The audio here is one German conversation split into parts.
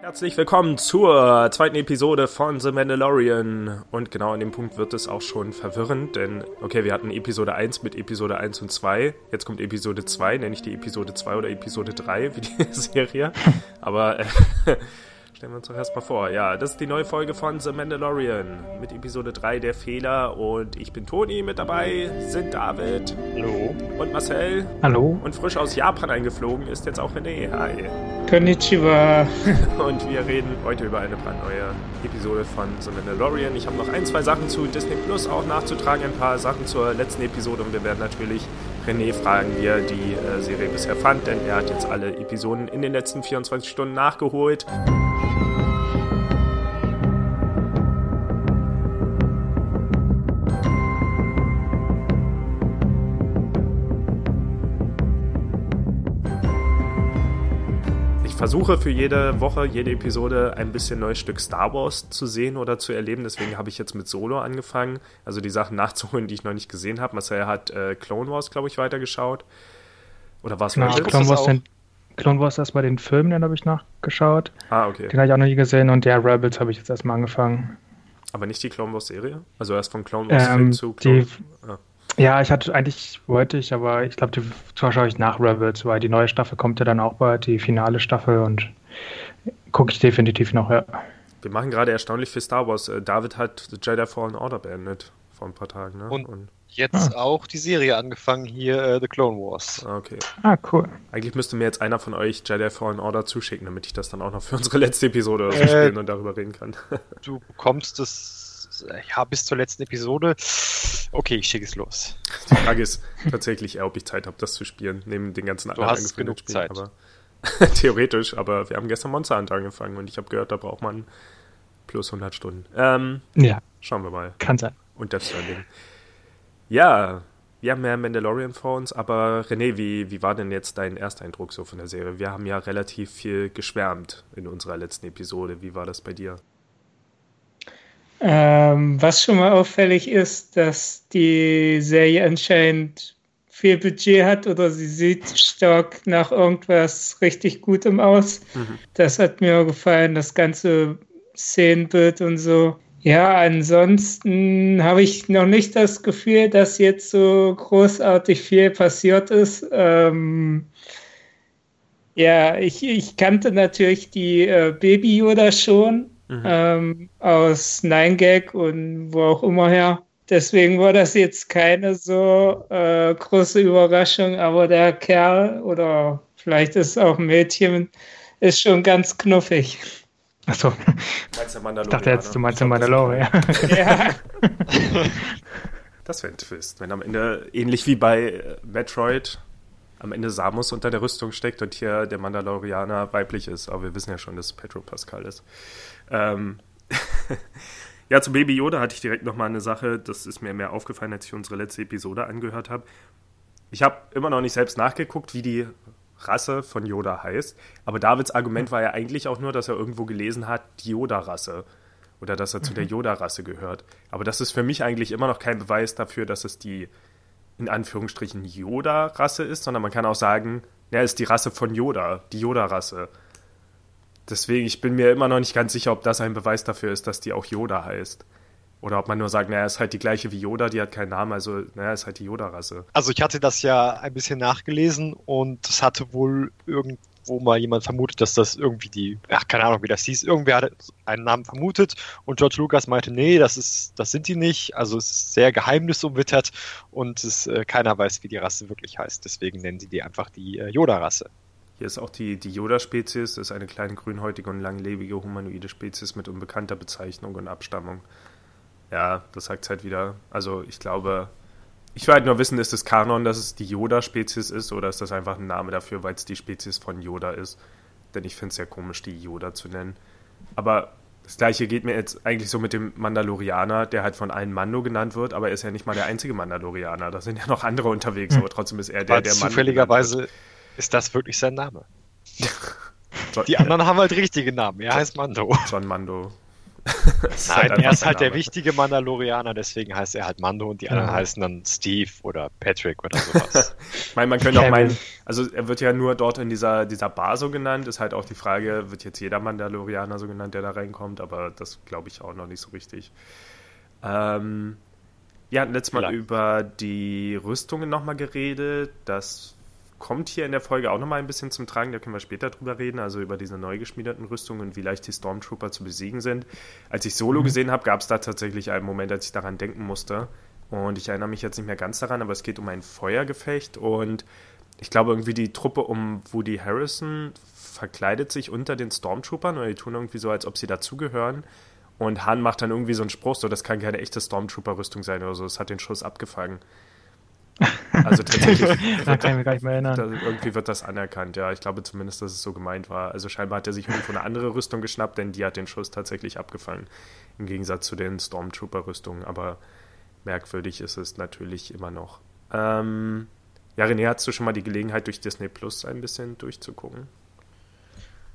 Herzlich willkommen zur zweiten Episode von The Mandalorian. Und genau an dem Punkt wird es auch schon verwirrend, denn, okay, wir hatten Episode 1 mit Episode 1 und 2. Jetzt kommt Episode 2, nenne ich die Episode 2 oder Episode 3 wie die Serie. Aber äh, Stellen wir uns doch erstmal vor. Ja, das ist die neue Folge von The Mandalorian mit Episode 3 der Fehler. Und ich bin Toni, mit dabei sind David. Hallo. Und Marcel. Hallo. Und frisch aus Japan eingeflogen ist jetzt auch René. Hi. Konnichiwa. Und wir reden heute über eine brandneue Episode von The Mandalorian. Ich habe noch ein, zwei Sachen zu Disney Plus auch nachzutragen, ein paar Sachen zur letzten Episode und wir werden natürlich René fragen, wie er die äh, Serie bisher fand, denn er hat jetzt alle Episoden in den letzten 24 Stunden nachgeholt. Versuche für jede Woche, jede Episode ein bisschen neues Stück Star Wars zu sehen oder zu erleben. Deswegen habe ich jetzt mit Solo angefangen, also die Sachen nachzuholen, die ich noch nicht gesehen habe. Marcel hat äh, Clone Wars, glaube ich, weitergeschaut. Oder war es genau, Clone Wars, den, Clone Wars erstmal den Film, den habe ich nachgeschaut. Ah, okay. Den habe ich auch noch nie gesehen und der Rebels habe ich jetzt erstmal angefangen. Aber nicht die Clone Wars Serie? Also erst von Clone Wars ähm, Film zu Clone die, ah. Ja, ich hatte eigentlich wollte ich, aber ich glaube, die schaue ich nach Rebels, weil die neue Staffel kommt ja dann auch bald, die finale Staffel und gucke ich definitiv noch, ja. Wir machen gerade erstaunlich viel Star Wars. Äh, David hat Jedi Fallen Order beendet vor ein paar Tagen, ne? Und, und jetzt ah. auch die Serie angefangen hier, uh, The Clone Wars. Ah, okay. Ah, cool. Eigentlich müsste mir jetzt einer von euch Jedi Fallen Order zuschicken, damit ich das dann auch noch für unsere letzte Episode oder so äh, spielen und darüber reden kann. du bekommst es ja, bis zur letzten Episode. Okay, ich schicke es los. Die Frage ist tatsächlich eher, ob ich Zeit habe, das zu spielen, neben den ganzen anderen du hast genug Spielen. Zeit. Aber theoretisch, aber wir haben gestern Monster Hunter angefangen und ich habe gehört, da braucht man plus 100 Stunden. Ähm, ja. Schauen wir mal. Kann sein. Und das Stranding. Ja, wir haben mehr Mandalorian vor uns, aber René, wie, wie war denn jetzt dein Ersteindruck so von der Serie? Wir haben ja relativ viel geschwärmt in unserer letzten Episode. Wie war das bei dir? Ähm, was schon mal auffällig ist, dass die Serie anscheinend viel Budget hat oder sie sieht stark nach irgendwas richtig Gutem aus. Mhm. Das hat mir gefallen, das ganze Szenenbild und so. Ja, ansonsten habe ich noch nicht das Gefühl, dass jetzt so großartig viel passiert ist. Ähm, ja, ich, ich kannte natürlich die äh, Baby Yoda schon, mhm. ähm, aus Nine Gag und wo auch immer her. Deswegen war das jetzt keine so äh, große Überraschung, aber der Kerl oder vielleicht ist es auch ein Mädchen, ist schon ganz knuffig. Achso. Meinst ich dachte jetzt, du meinst den Mandalorian. Ja. das wäre ein Twist, wenn am Ende, ähnlich wie bei äh, Metroid, am Ende Samus unter der Rüstung steckt und hier der Mandalorianer weiblich ist. Aber wir wissen ja schon, dass es Petro Pascal ist. Ähm, ja, zu Baby Yoda hatte ich direkt nochmal eine Sache, das ist mir mehr aufgefallen, als ich unsere letzte Episode angehört habe. Ich habe immer noch nicht selbst nachgeguckt, wie die Rasse von Yoda heißt, aber Davids Argument war ja eigentlich auch nur, dass er irgendwo gelesen hat, die Yoda-Rasse. Oder dass er zu der mhm. Yoda-Rasse gehört. Aber das ist für mich eigentlich immer noch kein Beweis dafür, dass es die in Anführungsstrichen Yoda-Rasse ist, sondern man kann auch sagen, er ist die Rasse von Yoda, die Yoda-Rasse. Deswegen, ich bin mir immer noch nicht ganz sicher, ob das ein Beweis dafür ist, dass die auch Yoda heißt. Oder ob man nur sagt, naja, ist halt die gleiche wie Yoda, die hat keinen Namen, also naja, ist halt die Yoda-Rasse. Also ich hatte das ja ein bisschen nachgelesen und es hatte wohl irgendwo mal jemand vermutet, dass das irgendwie die, ach, keine Ahnung, wie das hieß, irgendwer hat einen Namen vermutet und George Lucas meinte, nee, das ist, das sind die nicht, also es ist sehr geheimnisumwittert und es, äh, keiner weiß, wie die Rasse wirklich heißt, deswegen nennen sie die einfach die äh, Yoda-Rasse. Hier ist auch die, die Yoda-Spezies, das ist eine kleine grünhäutige und langlebige humanoide Spezies mit unbekannter Bezeichnung und Abstammung. Ja, das sagt es halt wieder. Also ich glaube, ich will halt nur wissen, ist es Kanon, dass es die Yoda-Spezies ist oder ist das einfach ein Name dafür, weil es die Spezies von Yoda ist? Denn ich finde es sehr komisch, die Yoda zu nennen. Aber das gleiche geht mir jetzt eigentlich so mit dem Mandalorianer, der halt von allen Mando genannt wird, aber er ist ja nicht mal der einzige Mandalorianer. Da sind ja noch andere unterwegs, hm. aber trotzdem ist er der, der Mando. Zufälligerweise ist das wirklich sein Name? Die anderen haben halt richtige Namen. Er heißt Mando. John Mando. Nein, halt er ist halt Name. der wichtige Mandalorianer, deswegen heißt er halt Mando und die anderen ja. heißen dann Steve oder Patrick oder sowas. ich meine, man könnte auch meinen, also er wird ja nur dort in dieser, dieser Bar so genannt, ist halt auch die Frage, wird jetzt jeder Mandalorianer so genannt, der da reinkommt, aber das glaube ich auch noch nicht so richtig. Ähm, ja, letztes Mal Vielleicht. über die Rüstungen nochmal geredet. Das kommt hier in der Folge auch nochmal ein bisschen zum Tragen, da können wir später drüber reden, also über diese neu geschmiedeten Rüstungen und wie leicht die Stormtrooper zu besiegen sind. Als ich Solo mhm. gesehen habe, gab es da tatsächlich einen Moment, als ich daran denken musste. Und ich erinnere mich jetzt nicht mehr ganz daran, aber es geht um ein Feuergefecht und ich glaube irgendwie die Truppe um Woody Harrison verkleidet sich unter den Stormtroopern oder die tun irgendwie so, als ob sie dazugehören. Und Han macht dann irgendwie so einen Spruch, so das kann keine echte Stormtrooper-Rüstung sein oder so, es hat den Schuss abgefangen. Also tatsächlich. da kann ich mich gar nicht mehr erinnern. Da, irgendwie wird das anerkannt, ja. Ich glaube zumindest, dass es so gemeint war. Also scheinbar hat er sich irgendwo eine andere Rüstung geschnappt, denn die hat den Schuss tatsächlich abgefangen. Im Gegensatz zu den Stormtrooper-Rüstungen. Aber merkwürdig ist es natürlich immer noch. Ähm, ja, René, hast du schon mal die Gelegenheit, durch Disney Plus ein bisschen durchzugucken?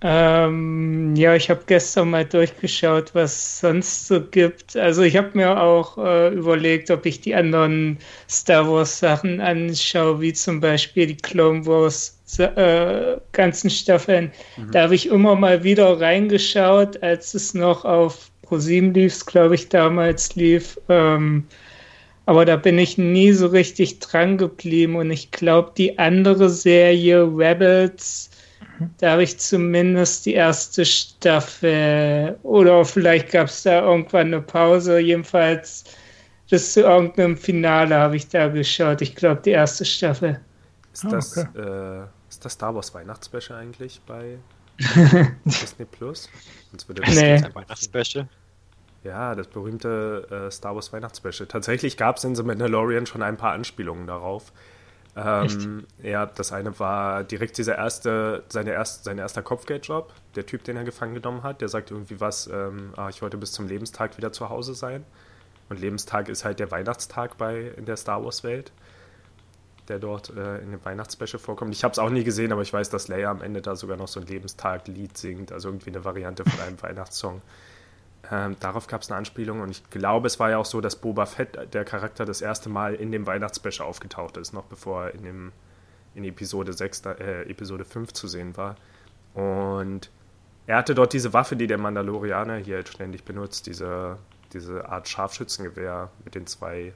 Ähm, ja, ich habe gestern mal durchgeschaut, was es sonst so gibt. Also ich habe mir auch äh, überlegt, ob ich die anderen Star Wars Sachen anschaue, wie zum Beispiel die Clone Wars äh, ganzen Staffeln. Mhm. Da habe ich immer mal wieder reingeschaut, als es noch auf ProSieben lief, glaube ich, damals lief. Ähm, aber da bin ich nie so richtig dran geblieben und ich glaube, die andere Serie Rebels da habe ich zumindest die erste Staffel oder vielleicht gab es da irgendwann eine Pause. Jedenfalls bis zu irgendeinem Finale habe ich da geschaut. Ich glaube, die erste Staffel. Ist, oh, das, okay. äh, ist das Star Wars Weihnachtsspecial eigentlich bei Disney Plus? Sonst würde das nee. ein Weihnachtsspecial. Ja, das berühmte äh, Star Wars Weihnachtsspecial. Tatsächlich gab es in The Mandalorian schon ein paar Anspielungen darauf. Ähm, ja, das eine war direkt dieser erste, seine erst, sein erster Kopfgeldjob, der Typ, den er gefangen genommen hat, der sagt irgendwie was, ähm, ah, ich wollte bis zum Lebenstag wieder zu Hause sein. Und Lebenstag ist halt der Weihnachtstag bei in der Star Wars Welt, der dort äh, in dem Weihnachtsspecial vorkommt. Ich habe es auch nie gesehen, aber ich weiß, dass Leia am Ende da sogar noch so ein Lebenstag-Lied singt, also irgendwie eine Variante von einem Weihnachtssong. Ähm, darauf gab es eine Anspielung und ich glaube, es war ja auch so, dass Boba Fett, der Charakter, das erste Mal in dem Weihnachtsspecial aufgetaucht ist, noch bevor er in, dem, in Episode 6, äh, Episode 5 zu sehen war. Und er hatte dort diese Waffe, die der Mandalorianer hier jetzt ständig benutzt, diese, diese Art Scharfschützengewehr mit den zwei.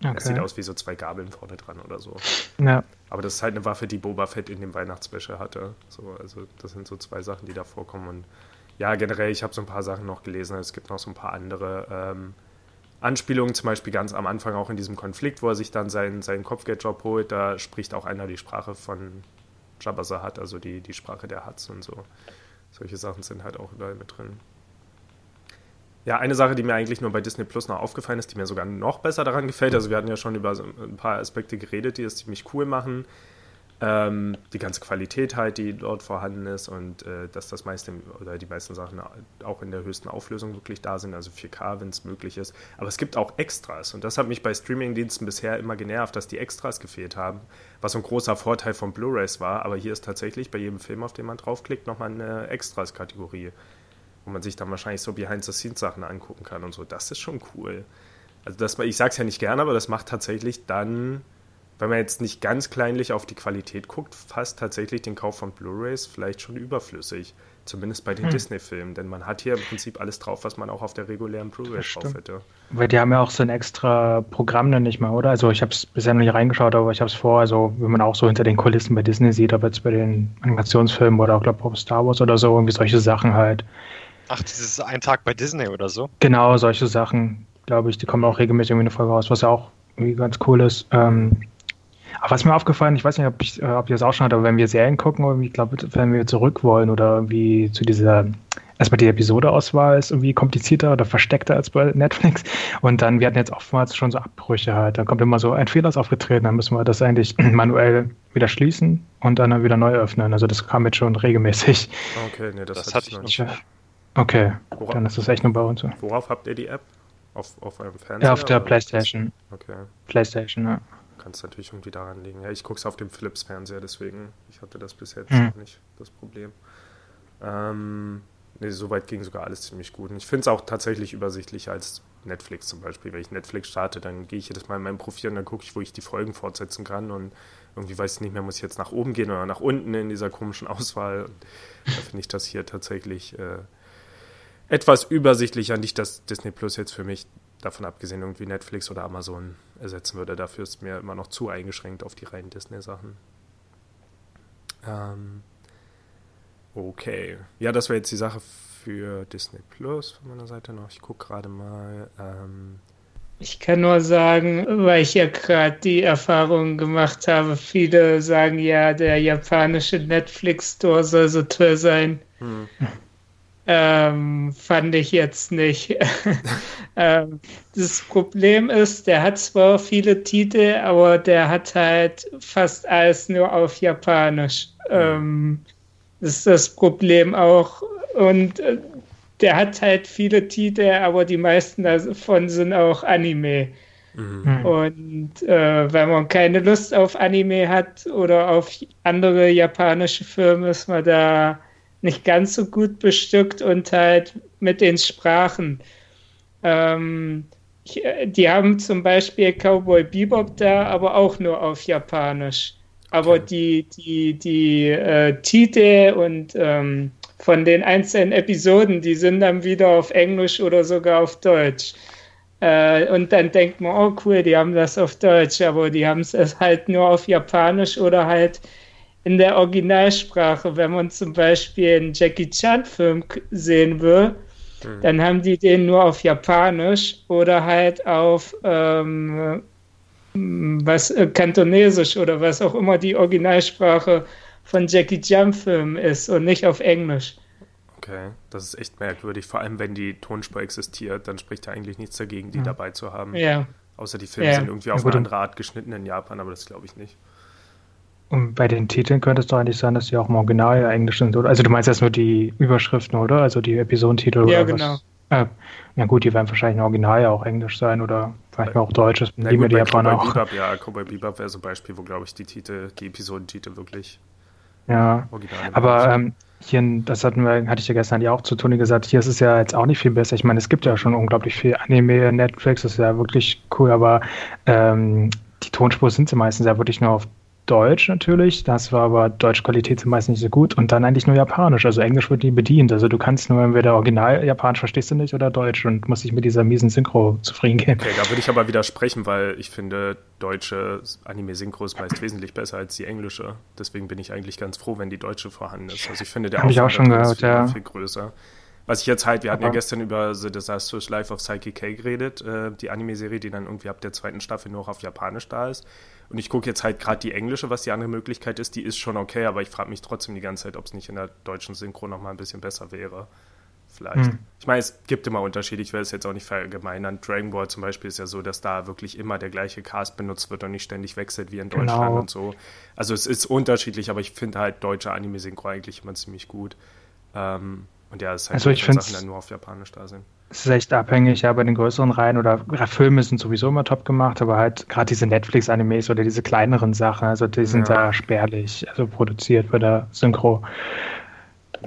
Okay. Das sieht aus wie so zwei Gabeln vorne dran oder so. Ja. Aber das ist halt eine Waffe, die Boba Fett in dem Weihnachtsspecial hatte. So, also das sind so zwei Sachen, die da vorkommen und ja, generell, ich habe so ein paar Sachen noch gelesen. Es gibt noch so ein paar andere ähm, Anspielungen, zum Beispiel ganz am Anfang auch in diesem Konflikt, wo er sich dann seinen, seinen Kopfgeldjob holt. Da spricht auch einer die Sprache von Jabba Zahat, also die, die Sprache der Huts und so. Solche Sachen sind halt auch überall mit drin. Ja, eine Sache, die mir eigentlich nur bei Disney Plus noch aufgefallen ist, die mir sogar noch besser daran gefällt. Also wir hatten ja schon über so ein paar Aspekte geredet, die es ziemlich cool machen. Ähm, die ganze Qualität halt, die dort vorhanden ist und äh, dass das meiste oder die meisten Sachen auch in der höchsten Auflösung wirklich da sind, also 4K, wenn es möglich ist. Aber es gibt auch Extras und das hat mich bei Streamingdiensten bisher immer genervt, dass die Extras gefehlt haben, was ein großer Vorteil von Blu-rays war. Aber hier ist tatsächlich bei jedem Film, auf den man draufklickt, nochmal eine Extras-Kategorie, wo man sich dann wahrscheinlich so Behind-the-Scenes-Sachen angucken kann und so. Das ist schon cool. Also das, ich sag's ja nicht gerne, aber das macht tatsächlich dann wenn man jetzt nicht ganz kleinlich auf die Qualität guckt, fast tatsächlich den Kauf von Blu-rays vielleicht schon überflüssig. Zumindest bei den hm. Disney-Filmen, denn man hat hier im Prinzip alles drauf, was man auch auf der regulären Blu-ray drauf hätte. Weil die haben ja auch so ein extra Programm dann nicht mehr, oder? Also ich habe es bisher noch nicht reingeschaut, aber ich habe es vor, also wenn man auch so hinter den Kulissen bei Disney sieht, aber jetzt bei den Animationsfilmen oder auch glaube ich Star Wars oder so, irgendwie solche Sachen halt. Ach, dieses ein Tag bei Disney oder so? Genau, solche Sachen, glaube ich, die kommen auch regelmäßig irgendwie eine Folge raus, was ja auch irgendwie ganz cool ist. Ähm, aber was mir aufgefallen, ich weiß nicht, ob, ich, äh, ob ihr das auch schon habt, aber wenn wir Serien gucken, ich glaube, wenn wir zurück wollen oder irgendwie zu dieser, erstmal die Episodeauswahl ist irgendwie komplizierter oder versteckter als bei Netflix. Und dann, wir hatten jetzt oftmals schon so Abbrüche halt. Da kommt immer so, ein Fehler ist aufgetreten, dann müssen wir das eigentlich manuell wieder schließen und dann wieder neu öffnen. Also das kam jetzt schon regelmäßig. Okay, nee, das, das hatte ich noch nicht. Okay, worauf, dann ist das echt nur bei uns so. Worauf habt ihr die App? Auf, auf eurem Fernseher? Ja, auf der Playstation. Okay. Playstation, ja kann es natürlich irgendwie daran liegen. Ja, ich gucke es auf dem Philips-Fernseher, deswegen, ich hatte das bis jetzt mhm. nicht, das Problem. Ähm, nee, soweit ging sogar alles ziemlich gut. Und ich finde es auch tatsächlich übersichtlicher als Netflix zum Beispiel. Wenn ich Netflix starte, dann gehe ich jedes Mal in mein Profil und dann gucke ich, wo ich die Folgen fortsetzen kann. Und irgendwie weiß ich nicht mehr, muss ich jetzt nach oben gehen oder nach unten in dieser komischen Auswahl. Und da finde ich das hier tatsächlich äh, etwas übersichtlicher. Nicht, dass Disney Plus jetzt für mich davon abgesehen irgendwie Netflix oder Amazon ersetzen würde. Dafür ist mir immer noch zu eingeschränkt auf die reinen Disney-Sachen. Ähm, okay. Ja, das wäre jetzt die Sache für Disney Plus von meiner Seite noch. Ich gucke gerade mal. Ähm, ich kann nur sagen, weil ich ja gerade die Erfahrung gemacht habe, viele sagen ja, der japanische Netflix-Store soll so toll sein. Hm. Ähm, fand ich jetzt nicht. ähm, das Problem ist, der hat zwar viele Titel, aber der hat halt fast alles nur auf Japanisch. Ähm, das ist das Problem auch. Und äh, der hat halt viele Titel, aber die meisten davon sind auch Anime. Mhm. Und äh, wenn man keine Lust auf Anime hat oder auf andere japanische Filme, ist man da nicht ganz so gut bestückt und halt mit den Sprachen. Ähm, die haben zum Beispiel Cowboy Bebop da, aber auch nur auf Japanisch. Aber okay. die, die, die äh, Titel und ähm, von den einzelnen Episoden, die sind dann wieder auf Englisch oder sogar auf Deutsch. Äh, und dann denkt man, oh cool, die haben das auf Deutsch, aber die haben es halt nur auf Japanisch oder halt in der Originalsprache. Wenn man zum Beispiel einen Jackie Chan-Film sehen will, mhm. dann haben die den nur auf Japanisch oder halt auf ähm, was äh, Kantonesisch oder was auch immer die Originalsprache von Jackie Chan-Filmen ist und nicht auf Englisch. Okay, das ist echt merkwürdig. Vor allem, wenn die Tonspur existiert, dann spricht da eigentlich nichts dagegen, die ja. dabei zu haben. Ja. Außer die Filme ja. sind irgendwie auf ja, eine andere Art geschnitten in Japan, aber das glaube ich nicht. Und bei den Titeln könnte es doch eigentlich sein, dass die auch im Original ja Englisch sind, oder? Also du meinst jetzt nur die Überschriften, oder? Also die Episodentitel ja, oder genau. was? Äh, ja gut, die werden wahrscheinlich im Original ja auch Englisch sein oder vielleicht auch Deutsch. Das ja, gut, die Japaner auch. Bebop, ja, Cowboy Bebop wäre so ein Beispiel, wo, glaube ich, die Titel, die Episodentitel wirklich ja, aber ähm, hier, das hatten wir, hatte ich ja gestern ja auch zu Toni gesagt, hier ist es ja jetzt auch nicht viel besser. Ich meine, es gibt ja schon unglaublich viel Anime, Netflix, das ist ja wirklich cool, aber ähm, die Tonspur sind sie meistens ja wirklich nur auf Deutsch natürlich, das war aber Deutschqualität zumeist nicht so gut und dann eigentlich nur Japanisch, also Englisch wird nie bedient, also du kannst nur entweder Original Japanisch verstehst du nicht oder Deutsch und musst dich mit dieser miesen Synchro zufrieden geben. Okay, da würde ich aber widersprechen, weil ich finde, deutsche Anime-Synchro ist meist wesentlich besser als die englische, deswegen bin ich eigentlich ganz froh, wenn die deutsche vorhanden ist, also ich finde der Hab ich auch schon gehört, viel, ja. viel größer. Was ich jetzt halt, wir hatten ja gestern über The Disastrous Life of Psyche K geredet, äh, die Anime-Serie, die dann irgendwie ab der zweiten Staffel nur noch auf Japanisch da ist. Und ich gucke jetzt halt gerade die englische, was die andere Möglichkeit ist, die ist schon okay, aber ich frage mich trotzdem die ganze Zeit, ob es nicht in der deutschen Synchro nochmal ein bisschen besser wäre. Vielleicht. Hm. Ich meine, es gibt immer Unterschiede, ich werde es jetzt auch nicht verallgemeinern. Dragon Ball zum Beispiel ist ja so, dass da wirklich immer der gleiche Cast benutzt wird und nicht ständig wechselt wie in. Deutschland genau. und so. Also es ist unterschiedlich, aber ich finde halt deutsche Anime-Synchro eigentlich immer ziemlich gut. Ähm, und ja, es ist halt also ich Sachen dann nur auf Japanisch da sind. Es ist echt abhängig, ja, bei den größeren Reihen oder Filme sind sowieso immer top gemacht, aber halt gerade diese Netflix-Animes oder diese kleineren Sachen, also die sind ja. da spärlich, also produziert bei der Synchro.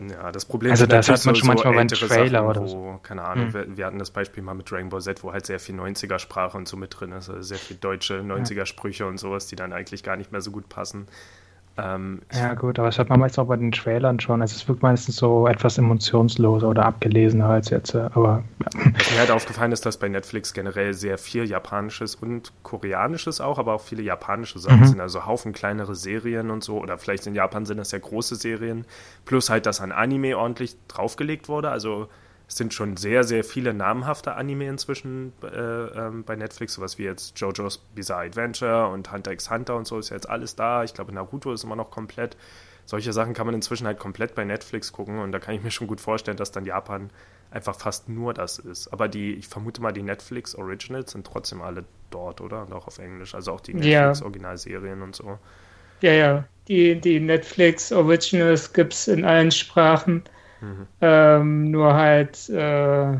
Ja, das Problem also das hat man schon so manchmal beim Trailer Sachen, oder wo, so. Keine Ahnung, hm. wir, wir, hatten das Beispiel mal mit Dragon Ball Z, wo halt sehr viel 90er-Sprache und so mit drin ist, also sehr viel deutsche 90er-Sprüche und sowas, die dann eigentlich gar nicht mehr so gut passen. Ähm, ja, gut, aber das hat man meistens auch bei den Trailern schon. Also es wirkt meistens so etwas emotionsloser oder abgelesener als jetzt. Äh, aber ja. Was mir halt aufgefallen ist, dass bei Netflix generell sehr viel Japanisches und Koreanisches auch, aber auch viele japanische Sachen mhm. sind. Also Haufen kleinere Serien und so. Oder vielleicht in Japan sind das ja große Serien. Plus halt, dass an Anime ordentlich draufgelegt wurde. Also es sind schon sehr, sehr viele namhafte Anime inzwischen äh, ähm, bei Netflix, sowas wie jetzt JoJo's Bizarre Adventure und Hunter x Hunter und so ist ja jetzt alles da. Ich glaube, Naruto ist immer noch komplett. Solche Sachen kann man inzwischen halt komplett bei Netflix gucken und da kann ich mir schon gut vorstellen, dass dann Japan einfach fast nur das ist. Aber die, ich vermute mal, die Netflix Originals sind trotzdem alle dort, oder? Und auch auf Englisch, also auch die Netflix Originalserien und so. Ja, ja. Die, die Netflix Originals gibt es in allen Sprachen. Ähm, nur halt äh,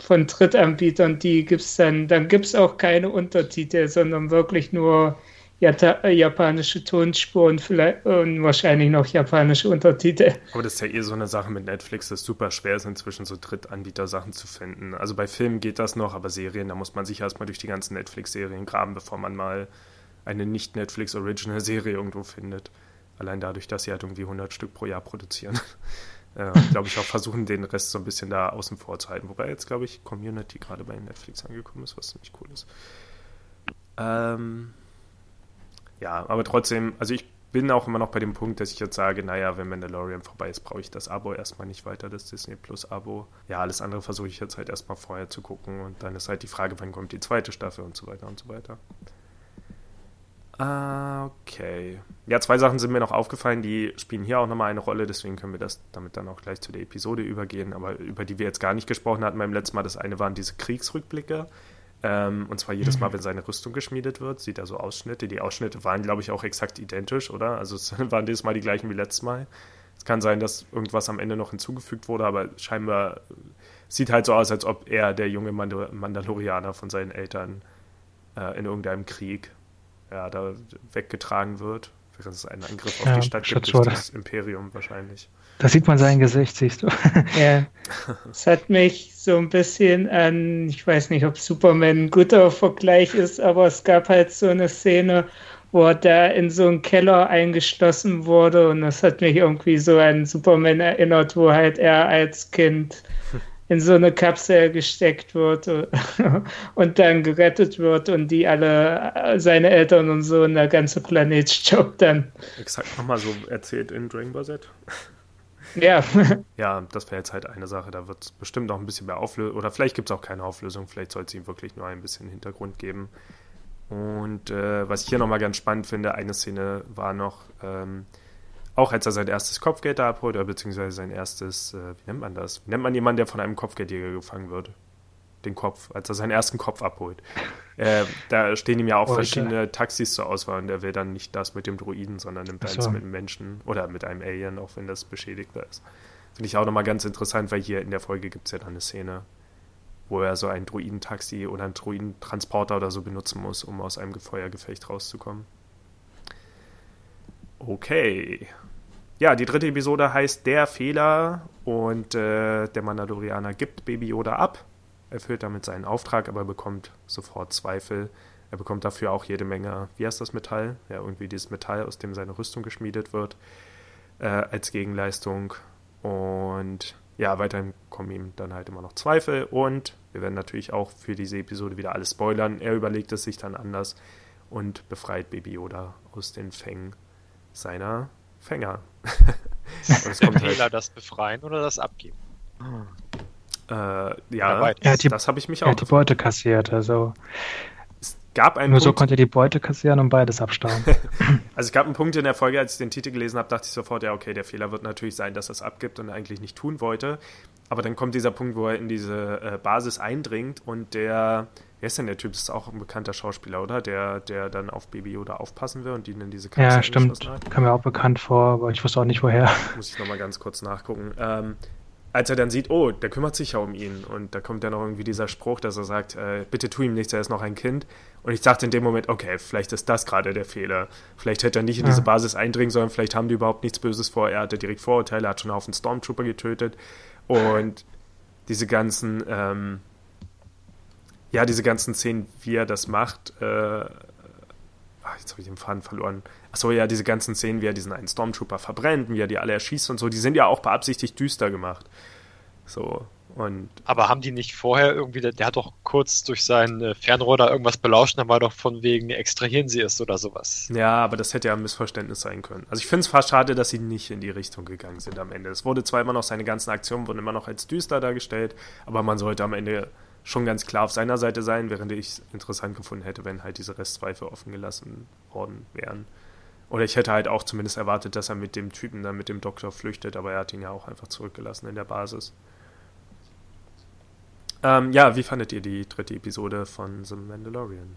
von Drittanbietern, die gibt es dann, dann gibt es auch keine Untertitel, sondern wirklich nur äh, japanische Tonspuren vielleicht, und wahrscheinlich noch japanische Untertitel. Aber das ist ja eh so eine Sache mit Netflix, dass super schwer ist, inzwischen so Drittanbieter-Sachen zu finden. Also bei Filmen geht das noch, aber Serien, da muss man sich erstmal durch die ganzen Netflix-Serien graben, bevor man mal eine Nicht-Netflix-Original-Serie irgendwo findet. Allein dadurch, dass sie halt irgendwie 100 Stück pro Jahr produzieren. Äh, glaube ich, auch versuchen, den Rest so ein bisschen da außen vor zu halten. Wobei jetzt, glaube ich, Community gerade bei Netflix angekommen ist, was ziemlich cool ist. Ähm, ja, aber trotzdem, also ich bin auch immer noch bei dem Punkt, dass ich jetzt sage, naja, wenn Mandalorian vorbei ist, brauche ich das Abo erstmal nicht weiter, das Disney Plus Abo. Ja, alles andere versuche ich jetzt halt erstmal vorher zu gucken und dann ist halt die Frage, wann kommt die zweite Staffel und so weiter und so weiter. Okay. Ja, zwei Sachen sind mir noch aufgefallen, die spielen hier auch nochmal eine Rolle, deswegen können wir das damit dann auch gleich zu der Episode übergehen, aber über die wir jetzt gar nicht gesprochen hatten beim letzten Mal. Das eine waren diese Kriegsrückblicke. Ähm, und zwar jedes Mal, wenn seine Rüstung geschmiedet wird, sieht er so Ausschnitte. Die Ausschnitte waren, glaube ich, auch exakt identisch, oder? Also es waren jedes Mal die gleichen wie letztes Mal. Es kann sein, dass irgendwas am Ende noch hinzugefügt wurde, aber scheinbar sieht halt so aus, als ob er, der junge Mandal Mandalorianer von seinen Eltern äh, in irgendeinem Krieg ja, da weggetragen wird. Während es einen Angriff auf ja, die Stadt gibt durch das Imperium wahrscheinlich. Da sieht man sein Gesicht, siehst du. Ja. Es hat mich so ein bisschen an, ich weiß nicht, ob Superman ein guter Vergleich ist, aber es gab halt so eine Szene, wo er da in so einen Keller eingeschlossen wurde und das hat mich irgendwie so an Superman erinnert, wo halt er als Kind in so eine Kapsel gesteckt wird und dann gerettet wird und die alle, seine Eltern und so, und der ganze Planet stirbt dann. Exakt nochmal so erzählt in Dragon Ball Z. Ja. ja, das wäre jetzt halt eine Sache, da wird es bestimmt auch ein bisschen mehr Auflösung, oder vielleicht gibt es auch keine Auflösung, vielleicht soll es ihm wirklich nur ein bisschen Hintergrund geben. Und äh, was ich hier nochmal ganz spannend finde, eine Szene war noch, ähm, auch als er sein erstes Kopfgeld da abholt, oder beziehungsweise sein erstes, äh, wie nennt man das? Wie nennt man jemanden, der von einem Kopfgeldjäger gefangen wird? Den Kopf, als er seinen ersten Kopf abholt. Äh, da stehen ihm ja auch oh, verschiedene okay. Taxis zur Auswahl und er will dann nicht das mit dem Druiden, sondern nimmt so. eins mit einem Menschen oder mit einem Alien, auch wenn das beschädigter ist. Finde ich auch nochmal ganz interessant, weil hier in der Folge gibt es ja dann eine Szene, wo er so ein Druidentaxi oder einen Druidentransporter oder so benutzen muss, um aus einem Feuergefecht rauszukommen. Okay. Ja, die dritte Episode heißt Der Fehler und äh, der Mandalorianer gibt Baby Yoda ab, erfüllt damit seinen Auftrag, aber bekommt sofort Zweifel. Er bekommt dafür auch jede Menge, wie heißt das Metall? Ja, irgendwie dieses Metall, aus dem seine Rüstung geschmiedet wird, äh, als Gegenleistung. Und ja, weiterhin kommen ihm dann halt immer noch Zweifel und wir werden natürlich auch für diese Episode wieder alles spoilern. Er überlegt es sich dann anders und befreit Baby Yoda aus den Fängen seiner Fänger. und kommt Fehler halt, das Befreien oder das Abgeben? Äh, ja, das, die, das habe ich mich auch. Er hat die Beute kassiert, also. Gab einen Nur Punkt, so konnte er die Beute kassieren und beides abstauben. also es gab einen Punkt in der Folge, als ich den Titel gelesen habe, dachte ich sofort, ja, okay, der Fehler wird natürlich sein, dass er es abgibt und eigentlich nicht tun wollte. Aber dann kommt dieser Punkt, wo er in diese äh, Basis eindringt und der Wer ist denn der Typ? Das ist auch ein bekannter Schauspieler, oder? Der, der dann auf Baby Yoda aufpassen will und ihn in diese Kapsel Ja, stimmt. Kam mir auch bekannt vor, aber ich wusste auch nicht woher. Muss ich nochmal ganz kurz nachgucken. Ähm, als er dann sieht, oh, der kümmert sich ja um ihn. Und da kommt dann auch irgendwie dieser Spruch, dass er sagt, äh, bitte tu ihm nichts, er ist noch ein Kind. Und ich dachte in dem Moment, okay, vielleicht ist das gerade der Fehler. Vielleicht hätte er nicht in diese Basis eindringen sollen, vielleicht haben die überhaupt nichts Böses vor. Er hatte direkt Vorurteile, er hat schon einen Haufen Stormtrooper getötet. Und diese ganzen ähm, ja, diese ganzen Szenen, wie er das macht, äh, ach, jetzt habe ich den Faden verloren. Achso, ja, diese ganzen Szenen, wie er diesen einen Stormtrooper verbrennt, wie er die alle erschießt und so, die sind ja auch beabsichtigt düster gemacht. So, und. Aber haben die nicht vorher irgendwie, der, der hat doch kurz durch sein äh, Fernrohr da irgendwas belauscht, dann war doch von wegen, extrahieren sie es oder sowas. Ja, aber das hätte ja ein Missverständnis sein können. Also ich finde es fast schade, dass sie nicht in die Richtung gegangen sind am Ende. Es wurde zwar immer noch, seine ganzen Aktionen wurden immer noch als düster dargestellt, aber man sollte am Ende schon ganz klar auf seiner Seite sein, während ich es interessant gefunden hätte, wenn halt diese Restzweifel offen gelassen worden wären. Oder ich hätte halt auch zumindest erwartet, dass er mit dem Typen dann mit dem Doktor flüchtet, aber er hat ihn ja auch einfach zurückgelassen in der Basis. Ähm, ja, wie fandet ihr die dritte Episode von The Mandalorian?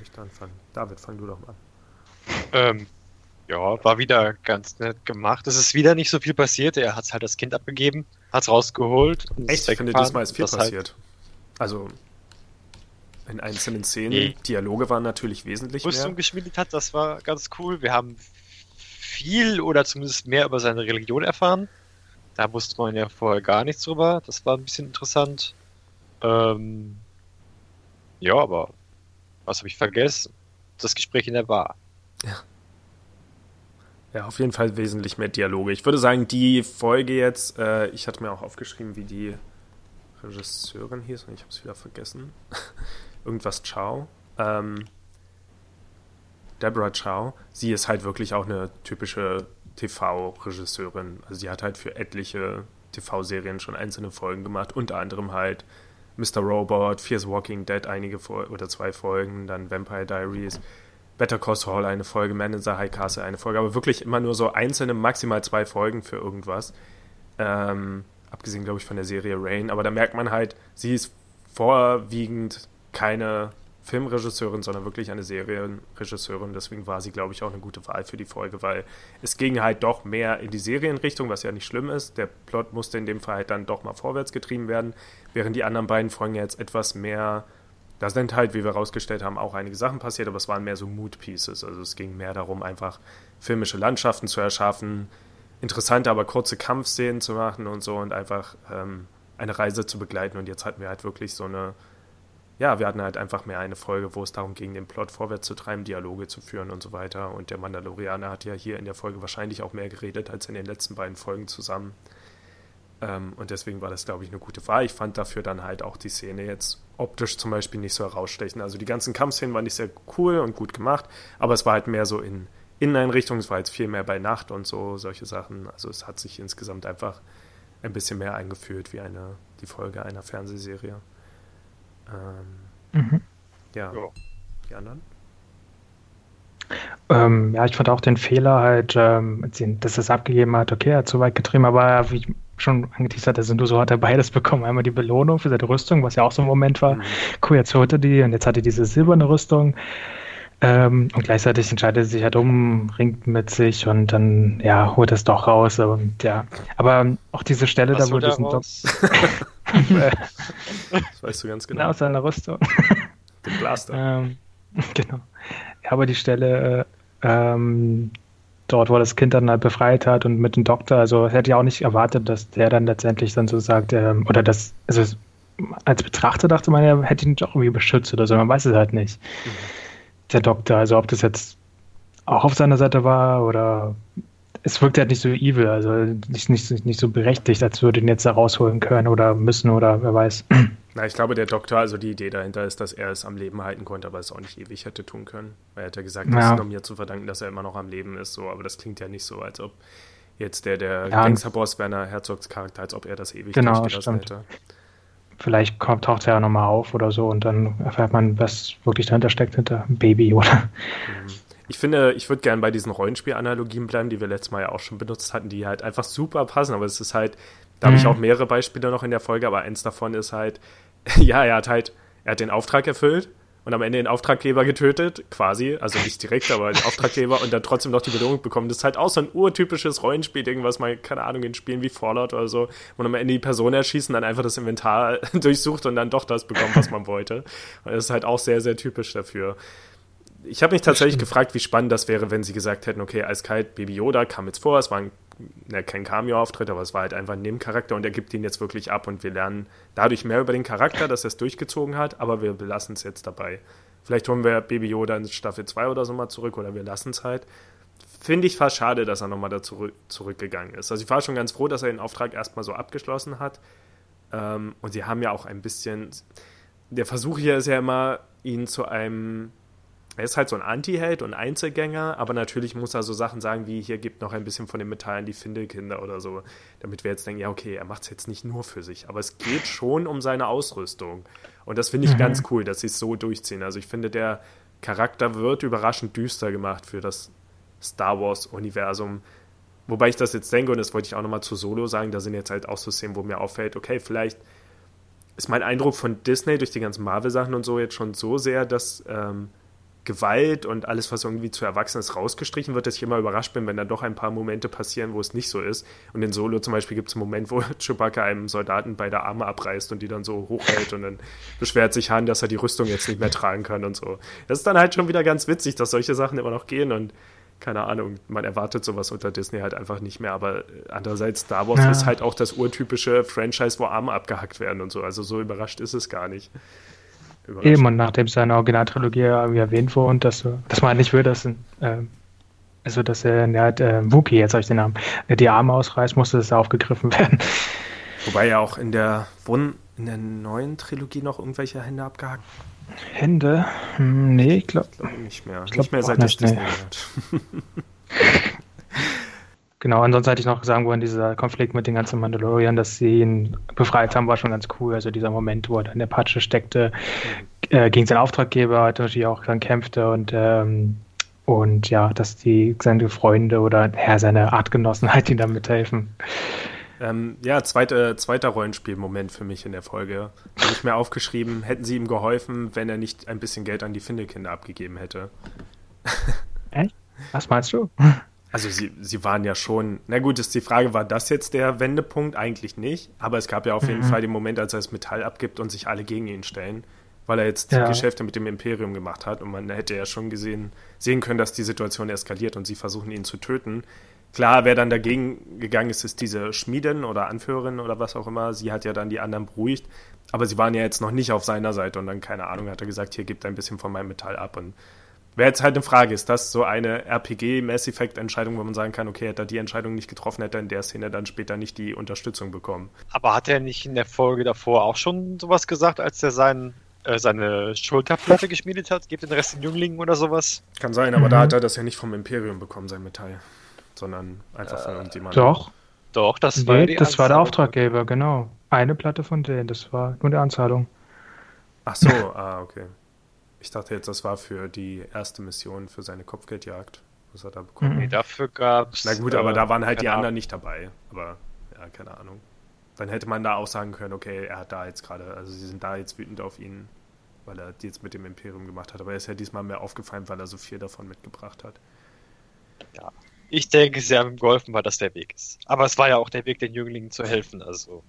Ich anfangen. David, fang du doch mal an. Ähm, ja, war wieder ganz nett gemacht. Es ist wieder nicht so viel passiert. Er hat halt das Kind abgegeben, hat es rausgeholt. Echt? Ich finde, diesmal ist viel passiert. Halt also. In einzelnen Szenen. Nee. Dialoge waren natürlich wesentlich Rüstung mehr. geschmiedet hat, das war ganz cool. Wir haben viel oder zumindest mehr über seine Religion erfahren. Da wusste man ja vorher gar nichts drüber. Das war ein bisschen interessant. Ähm, ja, aber was habe ich vergessen? Das Gespräch in der Bar. Ja. Ja, auf jeden Fall wesentlich mehr Dialoge. Ich würde sagen, die Folge jetzt, äh, ich hatte mir auch aufgeschrieben, wie die Regisseurin hieß und ich habe es wieder vergessen. Irgendwas Chow. Ähm, Deborah Chow. Sie ist halt wirklich auch eine typische TV-Regisseurin. Also sie hat halt für etliche TV-Serien schon einzelne Folgen gemacht, unter anderem halt Mr. Robot, Fierce Walking Dead einige Fol oder zwei Folgen, dann Vampire Diaries, Better Call Saul eine Folge, Man in the High Castle eine Folge, aber wirklich immer nur so einzelne, maximal zwei Folgen für irgendwas. Ähm, abgesehen, glaube ich, von der Serie Rain. Aber da merkt man halt, sie ist vorwiegend keine Filmregisseurin, sondern wirklich eine Serienregisseurin. Deswegen war sie, glaube ich, auch eine gute Wahl für die Folge, weil es ging halt doch mehr in die Serienrichtung, was ja nicht schlimm ist. Der Plot musste in dem Fall halt dann doch mal vorwärts getrieben werden, während die anderen beiden Folgen jetzt etwas mehr. Da sind halt, wie wir rausgestellt haben, auch einige Sachen passiert, aber es waren mehr so Mood Pieces. Also es ging mehr darum, einfach filmische Landschaften zu erschaffen, interessante, aber kurze Kampfszenen zu machen und so und einfach ähm, eine Reise zu begleiten. Und jetzt hatten wir halt wirklich so eine ja, wir hatten halt einfach mehr eine Folge, wo es darum ging, den Plot vorwärts zu treiben, Dialoge zu führen und so weiter. Und der Mandalorianer hat ja hier in der Folge wahrscheinlich auch mehr geredet als in den letzten beiden Folgen zusammen. Ähm, und deswegen war das, glaube ich, eine gute Wahl. Ich fand dafür dann halt auch die Szene jetzt optisch zum Beispiel nicht so herausstechen. Also die ganzen Kampfszenen waren nicht sehr cool und gut gemacht, aber es war halt mehr so in Inneneinrichtung, es war jetzt viel mehr bei Nacht und so, solche Sachen. Also es hat sich insgesamt einfach ein bisschen mehr eingefühlt wie eine, die Folge einer Fernsehserie. Ähm, mhm. ja. ja. Die anderen? Ähm, ja, ich fand auch den Fehler halt, ähm, dass es abgegeben hat, okay, er hat zu weit getrieben, aber wie ich schon angeteasert hatte, sind so hat er beides bekommen. Einmal die Belohnung für seine Rüstung, was ja auch so ein Moment war. Mhm. Cool, jetzt holt er die und jetzt hat er diese silberne Rüstung. Ähm, und gleichzeitig entscheidet er sich halt um, ringt mit sich und dann, ja, holt es doch raus. Und ja, aber auch diese Stelle was da, wo diesen Doc. das weißt du ganz genau. Aus seiner Rüstung. Den Blaster. ähm, genau. Ja, aber die Stelle, äh, ähm, dort, wo das Kind dann halt befreit hat und mit dem Doktor, also hätte ich auch nicht erwartet, dass der dann letztendlich dann so sagt, ähm, oder das, also als Betrachter dachte man, er hätte ihn doch irgendwie beschützt oder so, man weiß es halt nicht. Mhm. Der Doktor, also ob das jetzt auch auf seiner Seite war oder es wirkt halt nicht so evil, also nicht, nicht, nicht so berechtigt, als würde ihn jetzt da rausholen können oder müssen oder wer weiß. Na, ich glaube, der Doktor, also die Idee dahinter ist, dass er es am Leben halten konnte, aber es auch nicht ewig hätte tun können. Er hätte gesagt, ja. das ist nur mir zu verdanken, dass er immer noch am Leben ist, so, aber das klingt ja nicht so, als ob jetzt der, der ja, Gangsterboss Werner Herzogs Charakter, als ob er das ewig genau, durchgelassen hätte. Vielleicht kommt, taucht er ja nochmal auf oder so und dann erfährt man, was wirklich dahinter steckt, hinter Baby, oder? Mhm. Ich finde, ich würde gerne bei diesen Rollenspielanalogien bleiben, die wir letztes Mal ja auch schon benutzt hatten, die halt einfach super passen. Aber es ist halt, da mhm. habe ich auch mehrere Beispiele noch in der Folge, aber eins davon ist halt, ja, er hat halt, er hat den Auftrag erfüllt und am Ende den Auftraggeber getötet, quasi, also nicht direkt, aber den Auftraggeber und dann trotzdem noch die Belohnung bekommen. Das ist halt auch so ein urtypisches Rollenspiel, irgendwas mal, keine Ahnung, in Spielen wie Fallout oder so, wo am Ende die Person erschießen, dann einfach das Inventar durchsucht und dann doch das bekommt, was man wollte. Und das ist halt auch sehr, sehr typisch dafür ich habe mich tatsächlich gefragt, wie spannend das wäre, wenn sie gesagt hätten, okay, eiskalt, Baby Yoda kam jetzt vor, es war ein, ne, kein Cameo-Auftritt, aber es war halt einfach ein Nebencharakter und er gibt ihn jetzt wirklich ab und wir lernen dadurch mehr über den Charakter, dass er es durchgezogen hat, aber wir belassen es jetzt dabei. Vielleicht holen wir Baby Yoda in Staffel 2 oder so mal zurück oder wir lassen es halt. Finde ich fast schade, dass er nochmal da zurück, zurückgegangen ist. Also ich war schon ganz froh, dass er den Auftrag erstmal so abgeschlossen hat. Ähm, und sie haben ja auch ein bisschen. Der Versuch hier ist ja immer, ihn zu einem er ist halt so ein Anti-Held und Einzelgänger, aber natürlich muss er so Sachen sagen wie, hier gibt noch ein bisschen von dem Metall an die Findelkinder oder so, damit wir jetzt denken, ja, okay, er macht es jetzt nicht nur für sich, aber es geht schon um seine Ausrüstung. Und das finde ich mhm. ganz cool, dass sie es so durchziehen. Also ich finde, der Charakter wird überraschend düster gemacht für das Star Wars-Universum. Wobei ich das jetzt denke, und das wollte ich auch nochmal zu Solo sagen, da sind jetzt halt auch so Szenen, wo mir auffällt, okay, vielleicht ist mein Eindruck von Disney durch die ganzen Marvel-Sachen und so jetzt schon so sehr, dass ähm, Gewalt und alles, was irgendwie zu erwachsen ist, rausgestrichen wird, dass ich immer überrascht bin, wenn dann doch ein paar Momente passieren, wo es nicht so ist. Und in Solo zum Beispiel gibt es einen Moment, wo Chewbacca einem Soldaten beide Arme abreißt und die dann so hochhält und dann beschwert sich Han, dass er die Rüstung jetzt nicht mehr tragen kann und so. Das ist dann halt schon wieder ganz witzig, dass solche Sachen immer noch gehen und keine Ahnung, man erwartet sowas unter Disney halt einfach nicht mehr. Aber andererseits, Star Wars ja. ist halt auch das urtypische Franchise, wo Arme abgehackt werden und so. Also so überrascht ist es gar nicht. Eben, und nachdem seine Originaltrilogie erwähnt wurde und dass, dass man halt nicht will, dass, äh, also dass er, ja, äh, Wookie, jetzt habe ich den Namen, die Arme ausreißt, musste das aufgegriffen werden. Wobei ja auch in der, wurden in der neuen Trilogie noch irgendwelche Hände abgehackt? Hände? Hm, nee, ich glaube glaub nicht mehr. Ich glaub nicht mehr seit nicht, Disney nee. Genau, ansonsten hätte ich noch sagen wollen, dieser Konflikt mit den ganzen Mandalorian, dass sie ihn befreit haben, war schon ganz cool. Also dieser Moment, wo er in der Patsche steckte, äh, gegen seinen Auftraggeber, natürlich auch dann kämpfte und ähm, und ja, dass die seine Freunde oder ja, seine Artgenossen halt ihm da mithelfen. Ähm, ja, zweite, zweiter Rollenspielmoment für mich in der Folge. Habe ich mir aufgeschrieben, hätten sie ihm geholfen, wenn er nicht ein bisschen Geld an die Findelkinder abgegeben hätte. Echt? Was meinst du? Also sie, sie waren ja schon, na gut, ist die Frage, war das jetzt der Wendepunkt? Eigentlich nicht, aber es gab ja auf jeden mhm. Fall den Moment, als er das Metall abgibt und sich alle gegen ihn stellen, weil er jetzt ja. Geschäfte mit dem Imperium gemacht hat und man hätte ja schon gesehen, sehen können, dass die Situation eskaliert und sie versuchen ihn zu töten. Klar, wer dann dagegen gegangen ist, ist diese Schmiedin oder Anführerin oder was auch immer. Sie hat ja dann die anderen beruhigt, aber sie waren ja jetzt noch nicht auf seiner Seite und dann, keine Ahnung, hat er gesagt, hier gibt ein bisschen von meinem Metall ab und Wäre jetzt halt eine Frage, ist das so eine RPG-Mass Effect-Entscheidung, wo man sagen kann, okay, hätte er die Entscheidung nicht getroffen, hätte er in der Szene dann später nicht die Unterstützung bekommen. Aber hat er nicht in der Folge davor auch schon sowas gesagt, als er sein, äh, seine Schulterplatte geschmiedet hat? Gibt den Rest den Jünglingen oder sowas? Kann sein, aber mhm. da hat er das ja nicht vom Imperium bekommen, sein Metall, sondern einfach von äh, irgendjemandem. Doch. Doch, das nee, war das war der Auftraggeber, genau. Eine Platte von denen, das war nur die Anzahlung. Ach so, ah, okay. Ich dachte jetzt, das war für die erste Mission, für seine Kopfgeldjagd, was er da bekommen hat. Nee, dafür gab's. Na gut, aber äh, da waren halt die anderen nicht dabei. Aber ja, keine Ahnung. Dann hätte man da auch sagen können, okay, er hat da jetzt gerade, also sie sind da jetzt wütend auf ihn, weil er die jetzt mit dem Imperium gemacht hat. Aber er ist ja diesmal mehr aufgefallen, weil er so viel davon mitgebracht hat. Ja. Ich denke, sie haben ihm geholfen, weil das der Weg ist. Aber es war ja auch der Weg, den Jünglingen zu helfen. Also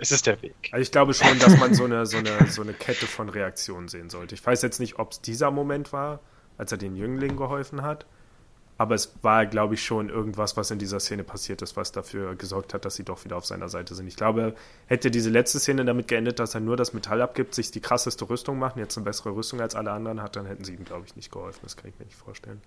es ist der Weg. Also ich glaube schon, dass man so eine, so, eine, so eine Kette von Reaktionen sehen sollte. Ich weiß jetzt nicht, ob es dieser Moment war, als er den Jünglingen geholfen hat. Aber es war, glaube ich, schon irgendwas, was in dieser Szene passiert ist, was dafür gesorgt hat, dass sie doch wieder auf seiner Seite sind. Ich glaube, hätte diese letzte Szene damit geendet, dass er nur das Metall abgibt, sich die krasseste Rüstung machen, jetzt eine bessere Rüstung als alle anderen hat, dann hätten sie ihm, glaube ich, nicht geholfen. Das kann ich mir nicht vorstellen.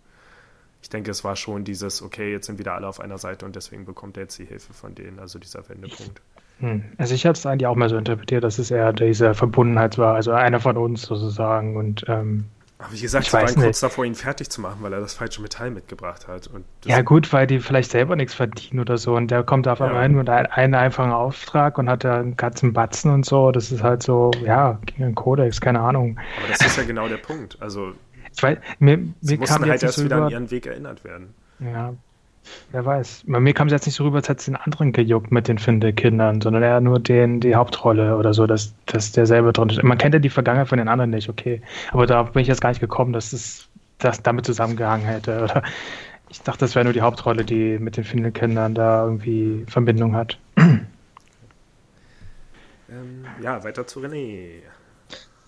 Ich denke, es war schon dieses, okay, jetzt sind wieder alle auf einer Seite und deswegen bekommt er jetzt die Hilfe von denen, also dieser Wendepunkt. Hm. Also ich habe es eigentlich auch mal so interpretiert, dass es eher diese Verbundenheit war, also einer von uns sozusagen und ähm, aber wie gesagt, sie waren kurz davor, ihn fertig zu machen, weil er das falsche Metall mitgebracht hat. ja gut, weil die vielleicht selber nichts verdienen oder so und der kommt auf einmal ja. hin mit einem einfachen Auftrag und hat da einen Katzenbatzen und so. Das ist halt so, ja, gegen den Kodex, keine Ahnung. Aber das ist ja genau der Punkt. Also ich weiß, mir, mir sie mussten halt erst wieder an ihren Weg erinnert werden. Ja, Wer weiß. Bei mir kam es jetzt nicht so rüber, als hätte es den anderen gejuckt mit den Finde-Kindern, sondern eher nur den, die Hauptrolle oder so, dass, dass der selber drin ist. Man kennt ja die Vergangenheit von den anderen nicht, okay. Aber da bin ich jetzt gar nicht gekommen, dass es das damit zusammengehangen hätte. Oder ich dachte, das wäre nur die Hauptrolle, die mit den Finde-Kindern da irgendwie Verbindung hat. Ähm, ja, weiter zu René.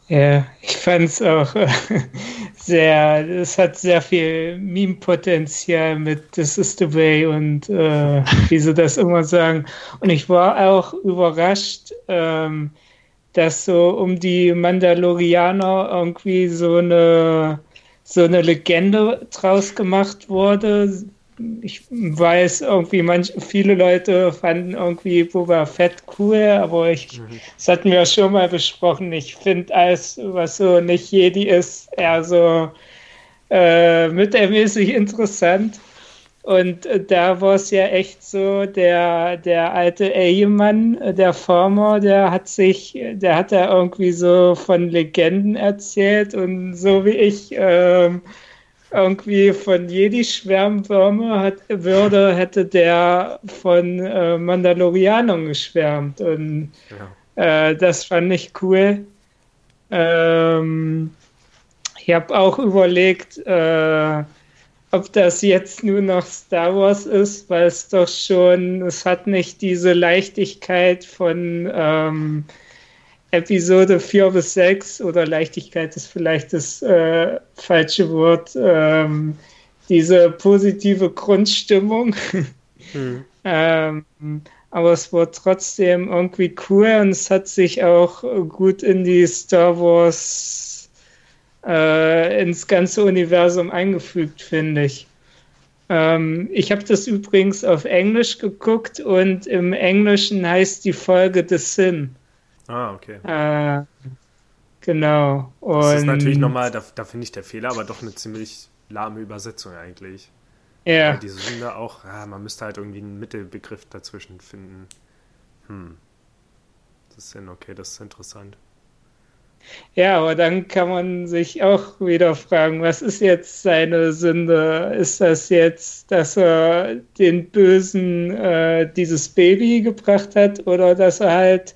Ja, ich fand es auch äh, sehr, es hat sehr viel Meme-Potenzial mit This is the way und äh, wie sie das immer sagen. Und ich war auch überrascht, ähm, dass so um die Mandalorianer irgendwie so eine so eine Legende draus gemacht wurde, ich weiß irgendwie, manch, viele Leute fanden irgendwie Boba Fett cool, aber ich, mhm. das hatten wir schon mal besprochen. Ich finde alles, was so nicht Jedi ist, eher so äh, mittelmäßig interessant. Und da war es ja echt so, der, der alte Ehemann, der Farmer, der hat sich, der hat da irgendwie so von Legenden erzählt und so wie ich ähm, irgendwie von Jedi schwärmen hat, würde, hätte der von äh, Mandalorianern geschwärmt. Und ja. äh, das fand ich cool. Ähm, Ich habe auch überlegt, äh, ob das jetzt nur noch Star Wars ist, weil es doch schon, es hat nicht diese Leichtigkeit von ähm, Episode 4 bis 6 oder Leichtigkeit ist vielleicht das äh, falsche Wort, ähm, diese positive Grundstimmung. Hm. ähm, aber es war trotzdem irgendwie cool und es hat sich auch gut in die Star Wars, äh, ins ganze Universum eingefügt, finde ich. Ähm, ich habe das übrigens auf Englisch geguckt und im Englischen heißt die Folge The Sin. Ah, okay. Äh, genau. Und das ist natürlich nochmal, da, da finde ich der Fehler, aber doch eine ziemlich lahme Übersetzung eigentlich. Ja. Weil diese Sünde auch, ja, man müsste halt irgendwie einen Mittelbegriff dazwischen finden. Hm. Das ist Sinn, okay, das ist interessant. Ja, aber dann kann man sich auch wieder fragen, was ist jetzt seine Sünde? Ist das jetzt, dass er den Bösen äh, dieses Baby gebracht hat oder dass er halt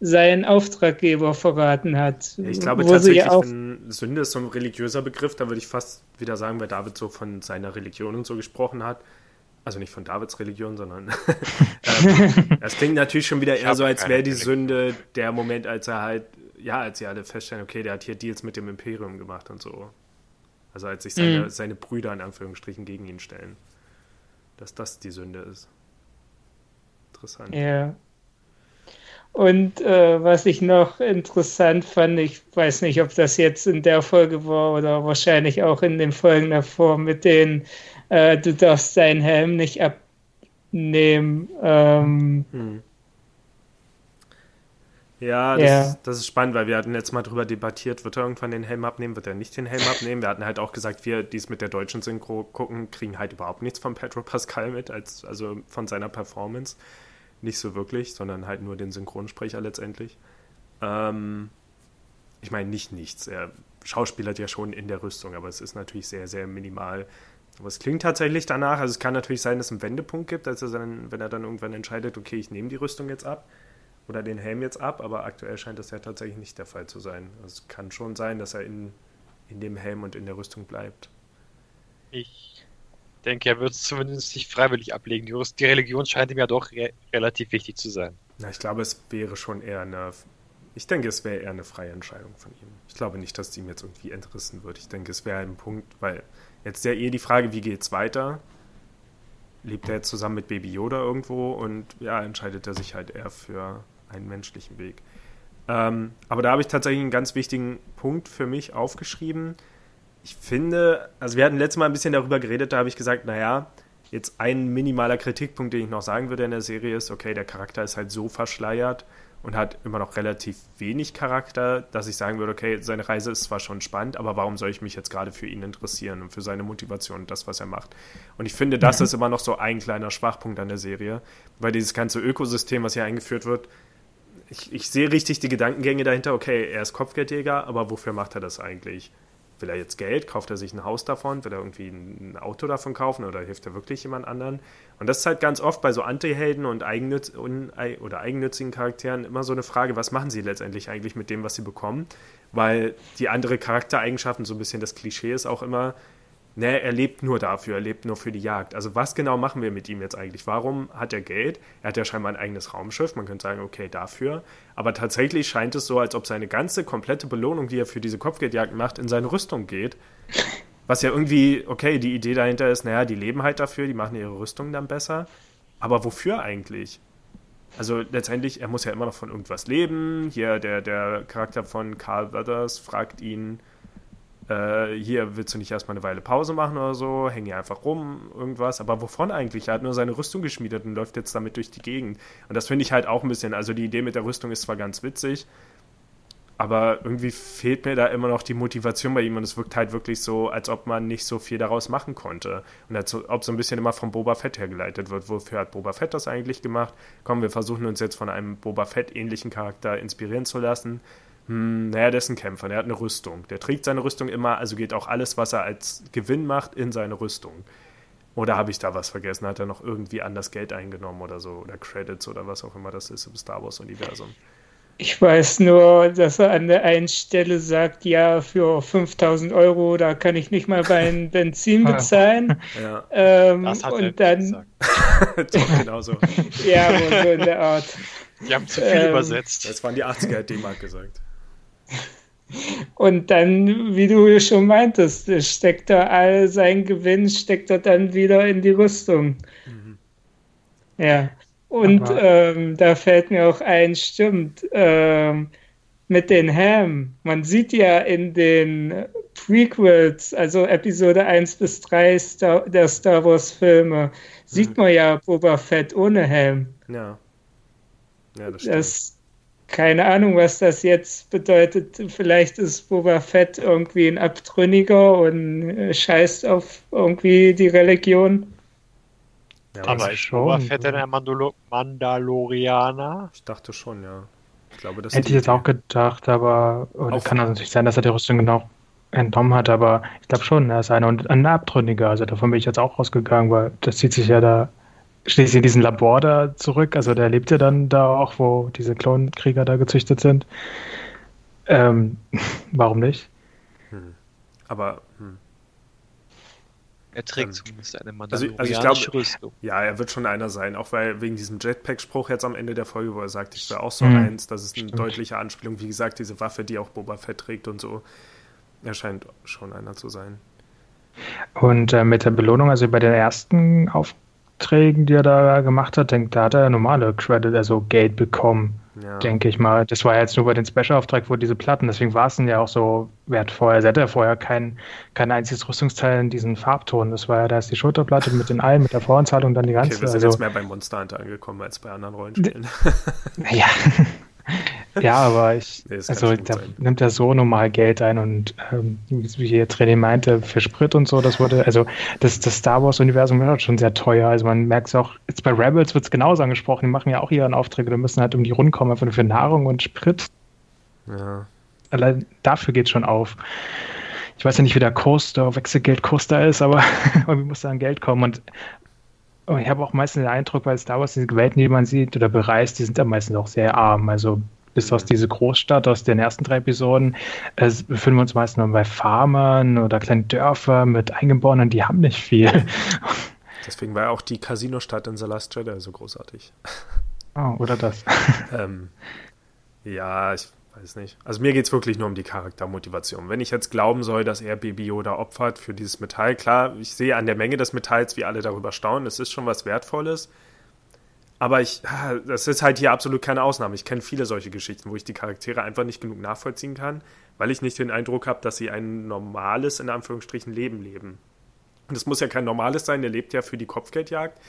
seinen Auftraggeber verraten hat. Ich glaube tatsächlich, auch wenn Sünde ist so ein religiöser Begriff, da würde ich fast wieder sagen, weil David so von seiner Religion und so gesprochen hat. Also nicht von Davids Religion, sondern ähm, das klingt natürlich schon wieder eher so, als wäre die Sünde der Moment, als er halt, ja, als sie alle feststellen, okay, der hat hier Deals mit dem Imperium gemacht und so. Also als sich seine, mhm. seine Brüder in Anführungsstrichen gegen ihn stellen. Dass das die Sünde ist. Interessant. Ja. Und äh, was ich noch interessant fand, ich weiß nicht, ob das jetzt in der Folge war oder wahrscheinlich auch in den Folgen davor mit den, äh, du darfst deinen Helm nicht abnehmen. Ähm, hm. Ja, das, ja. Ist, das, ist spannend, weil wir hatten jetzt mal drüber debattiert, wird er irgendwann den Helm abnehmen, wird er nicht den Helm abnehmen. Wir hatten halt auch gesagt, wir, die es mit der deutschen Synchro gucken, kriegen halt überhaupt nichts von Pedro Pascal mit, als, also von seiner Performance nicht so wirklich, sondern halt nur den Synchronsprecher letztendlich. Ähm, ich meine, nicht nichts. Er schauspielert ja schon in der Rüstung, aber es ist natürlich sehr, sehr minimal. Aber es klingt tatsächlich danach, also es kann natürlich sein, dass es einen Wendepunkt gibt, also dann, wenn er dann irgendwann entscheidet, okay, ich nehme die Rüstung jetzt ab oder den Helm jetzt ab, aber aktuell scheint das ja tatsächlich nicht der Fall zu sein. Also es kann schon sein, dass er in, in dem Helm und in der Rüstung bleibt. Ich denke, er wird es zumindest nicht freiwillig ablegen. Die, Religion scheint ihm ja doch re relativ wichtig zu sein. Na, ich glaube, es wäre schon eher eine. Ich denke, es wäre eher eine freie Entscheidung von ihm. Ich glaube nicht, dass die ihm jetzt irgendwie entrissen wird. Ich denke, es wäre ein Punkt, weil jetzt ja eh die Frage, wie geht es weiter? Lebt er jetzt zusammen mit Baby Yoda irgendwo und ja, entscheidet er sich halt eher für einen menschlichen Weg. Ähm, aber da habe ich tatsächlich einen ganz wichtigen Punkt für mich aufgeschrieben ich finde, also wir hatten letztes Mal ein bisschen darüber geredet, da habe ich gesagt, naja, jetzt ein minimaler Kritikpunkt, den ich noch sagen würde in der Serie ist, okay, der Charakter ist halt so verschleiert und hat immer noch relativ wenig Charakter, dass ich sagen würde, okay, seine Reise ist zwar schon spannend, aber warum soll ich mich jetzt gerade für ihn interessieren und für seine Motivation und das, was er macht? Und ich finde, das mhm. ist immer noch so ein kleiner Schwachpunkt an der Serie, weil dieses ganze Ökosystem, was hier eingeführt wird, ich, ich sehe richtig die Gedankengänge dahinter, okay, er ist Kopfgeldjäger, aber wofür macht er das eigentlich? Will er jetzt Geld? Kauft er sich ein Haus davon? Will er irgendwie ein Auto davon kaufen oder hilft er wirklich jemand anderen? Und das ist halt ganz oft bei so Anti-Helden und eigennütz oder eigennützigen Charakteren immer so eine Frage, was machen sie letztendlich eigentlich mit dem, was sie bekommen? Weil die andere Charaktereigenschaften, so ein bisschen das Klischee ist auch immer, ne, er lebt nur dafür, er lebt nur für die Jagd. Also was genau machen wir mit ihm jetzt eigentlich? Warum hat er Geld? Er hat ja scheinbar ein eigenes Raumschiff, man könnte sagen, okay, dafür. Aber tatsächlich scheint es so, als ob seine ganze komplette Belohnung, die er für diese Kopfgeldjagd macht, in seine Rüstung geht. Was ja irgendwie, okay, die Idee dahinter ist, naja, die leben halt dafür, die machen ihre Rüstung dann besser. Aber wofür eigentlich? Also letztendlich, er muss ja immer noch von irgendwas leben. Hier der, der Charakter von Carl Weathers fragt ihn, äh, hier willst du nicht erstmal eine Weile Pause machen oder so, häng hier einfach rum, irgendwas. Aber wovon eigentlich? Er hat nur seine Rüstung geschmiedet und läuft jetzt damit durch die Gegend. Und das finde ich halt auch ein bisschen, also die Idee mit der Rüstung ist zwar ganz witzig, aber irgendwie fehlt mir da immer noch die Motivation bei ihm und es wirkt halt wirklich so, als ob man nicht so viel daraus machen konnte. Und als ob so ein bisschen immer vom Boba Fett hergeleitet wird. Wofür hat Boba Fett das eigentlich gemacht? Komm, wir versuchen uns jetzt von einem Boba Fett ähnlichen Charakter inspirieren zu lassen hm, naja, der ist ein Kämpfer, der hat eine Rüstung. Der trägt seine Rüstung immer, also geht auch alles, was er als Gewinn macht, in seine Rüstung. Oder habe ich da was vergessen? Hat er noch irgendwie anders Geld eingenommen oder so? Oder Credits oder was auch immer das ist im Star Wars-Universum? Ich weiß nur, dass er an der einen Stelle sagt, ja, für 5000 Euro, da kann ich nicht mal mein Benzin bezahlen. Ja, Ähm, Das hat er und dann, gesagt. genau so. ja, so in der Art. Die haben zu viel Ähm, übersetzt. Das waren die 80er, hat D-Mark gesagt. Und dann, wie du schon meintest, steckt er all sein Gewinn, steckt er dann wieder in die Rüstung. Ja. Und ähm, da fällt mir auch ein, stimmt, ähm, mit den Ham. Man sieht ja in den Prequels, also Episode 1 bis 3 Star der Star Wars Filme, sieht man ja Boba Fett ohne Helm. Ja. Ja, das stimmt. Das, keine Ahnung, was das jetzt bedeutet. Vielleicht ist Boba Fett irgendwie ein Abtrünniger und äh, scheißt auf irgendwie die Religion. ja, Aber ist schon, Boba Fett denn ein Mandalo Mandalorianer? ich dachte schon, ja. Ich glaube, das Hätte ich jetzt auch gedacht, aber oder kann also natürlich sein, dass er die Rüstung genau entnommen hat, aber ich glaube schon, er ist einer und ein Abtrünniger. Also davon bin ich jetzt auch rausgegangen, weil das zieht sich ja da schließlich in diesen Labor da zurück. Also der lebt ja dann da auch, wo diese Klonkrieger da gezüchtet sind. Ähm, warum nicht? Aber hm. Er trägt Ähm, zumindest eine also ich mandalorianische glaube- Rüstung. ja, er wird schon einer sein, auch weil wegen diesem Jetpack-Spruch jetzt am Ende der Folge, wo er sagt, ich wäre auch so Hm, eins, das ist eine stimmt. deutliche Anspielung. Wie gesagt, diese Waffe, die auch Boba Fett trägt und so. Er scheint schon einer zu sein. Und äh, mit der Belohnung, also bei den ersten Aufträgen, die er da gemacht hat, denk, da hat er normale Credit, also Geld bekommen. Ja. denke ich mal. Das war ja jetzt nur bei den Special-Auftrag, wo diese Platten, deswegen war es dann ja auch so wertvoll. Also er hatte ja vorher kein, kein einziges Rüstungsteil in diesen Farbton. Das war ja, da ist die Schulterplatte mit den Eilen, mit der Voranzahlung, dann die Okay, ganze. wir sind also, jetzt mehr bei Monster Hunter angekommen als bei anderen Rollenspielen. ja. ja, aber ich, Nee, also da sein. nimmt er so normal Geld ein und ähm, wie jetzt René meinte, für Sprit und so, das wurde, also das, das Star Wars-Universum wird halt schon sehr teuer. Also man merkt es auch, jetzt bei Rebels wird es genauso angesprochen, die machen ja auch ihren Aufträge, die müssen halt um die Runden kommen, einfach nur für Nahrung und Sprit. ja. allein dafür geht schon auf. Ich weiß ja nicht, wie der Kurs, der Wechselgeldkurs da ist, aber irgendwie muss da an Geld kommen. Und, und ich habe auch meistens den Eindruck, weil Star Wars, diese Welten, die man sieht oder bereist, die sind ja meistens auch sehr arm. Also bis aus diese Großstadt, aus den ersten drei Episoden, äh, befinden wir uns meistens nur bei Farmern oder kleinen Dörfern mit Eingeborenen, die haben nicht viel. Deswegen war auch die Casino-Stadt in The Last Jedi so großartig. Oh, oder das. Ähm, ja, ich weiß nicht. Also mir geht es wirklich nur um die Charaktermotivation. Wenn ich jetzt glauben soll, dass er Baby Yoda opfert für dieses Metall, klar, ich sehe an der Menge des Metalls, wie alle darüber staunen, es ist schon was Wertvolles. Aber ich, ah, das ist halt hier absolut keine Ausnahme. Ich kenne viele solche Geschichten, wo ich die Charaktere einfach nicht genug nachvollziehen kann, weil ich nicht den Eindruck habe, dass sie ein normales, in Anführungsstrichen, Leben leben. Und es muss ja kein normales sein, der lebt ja für die Kopfgeldjagd.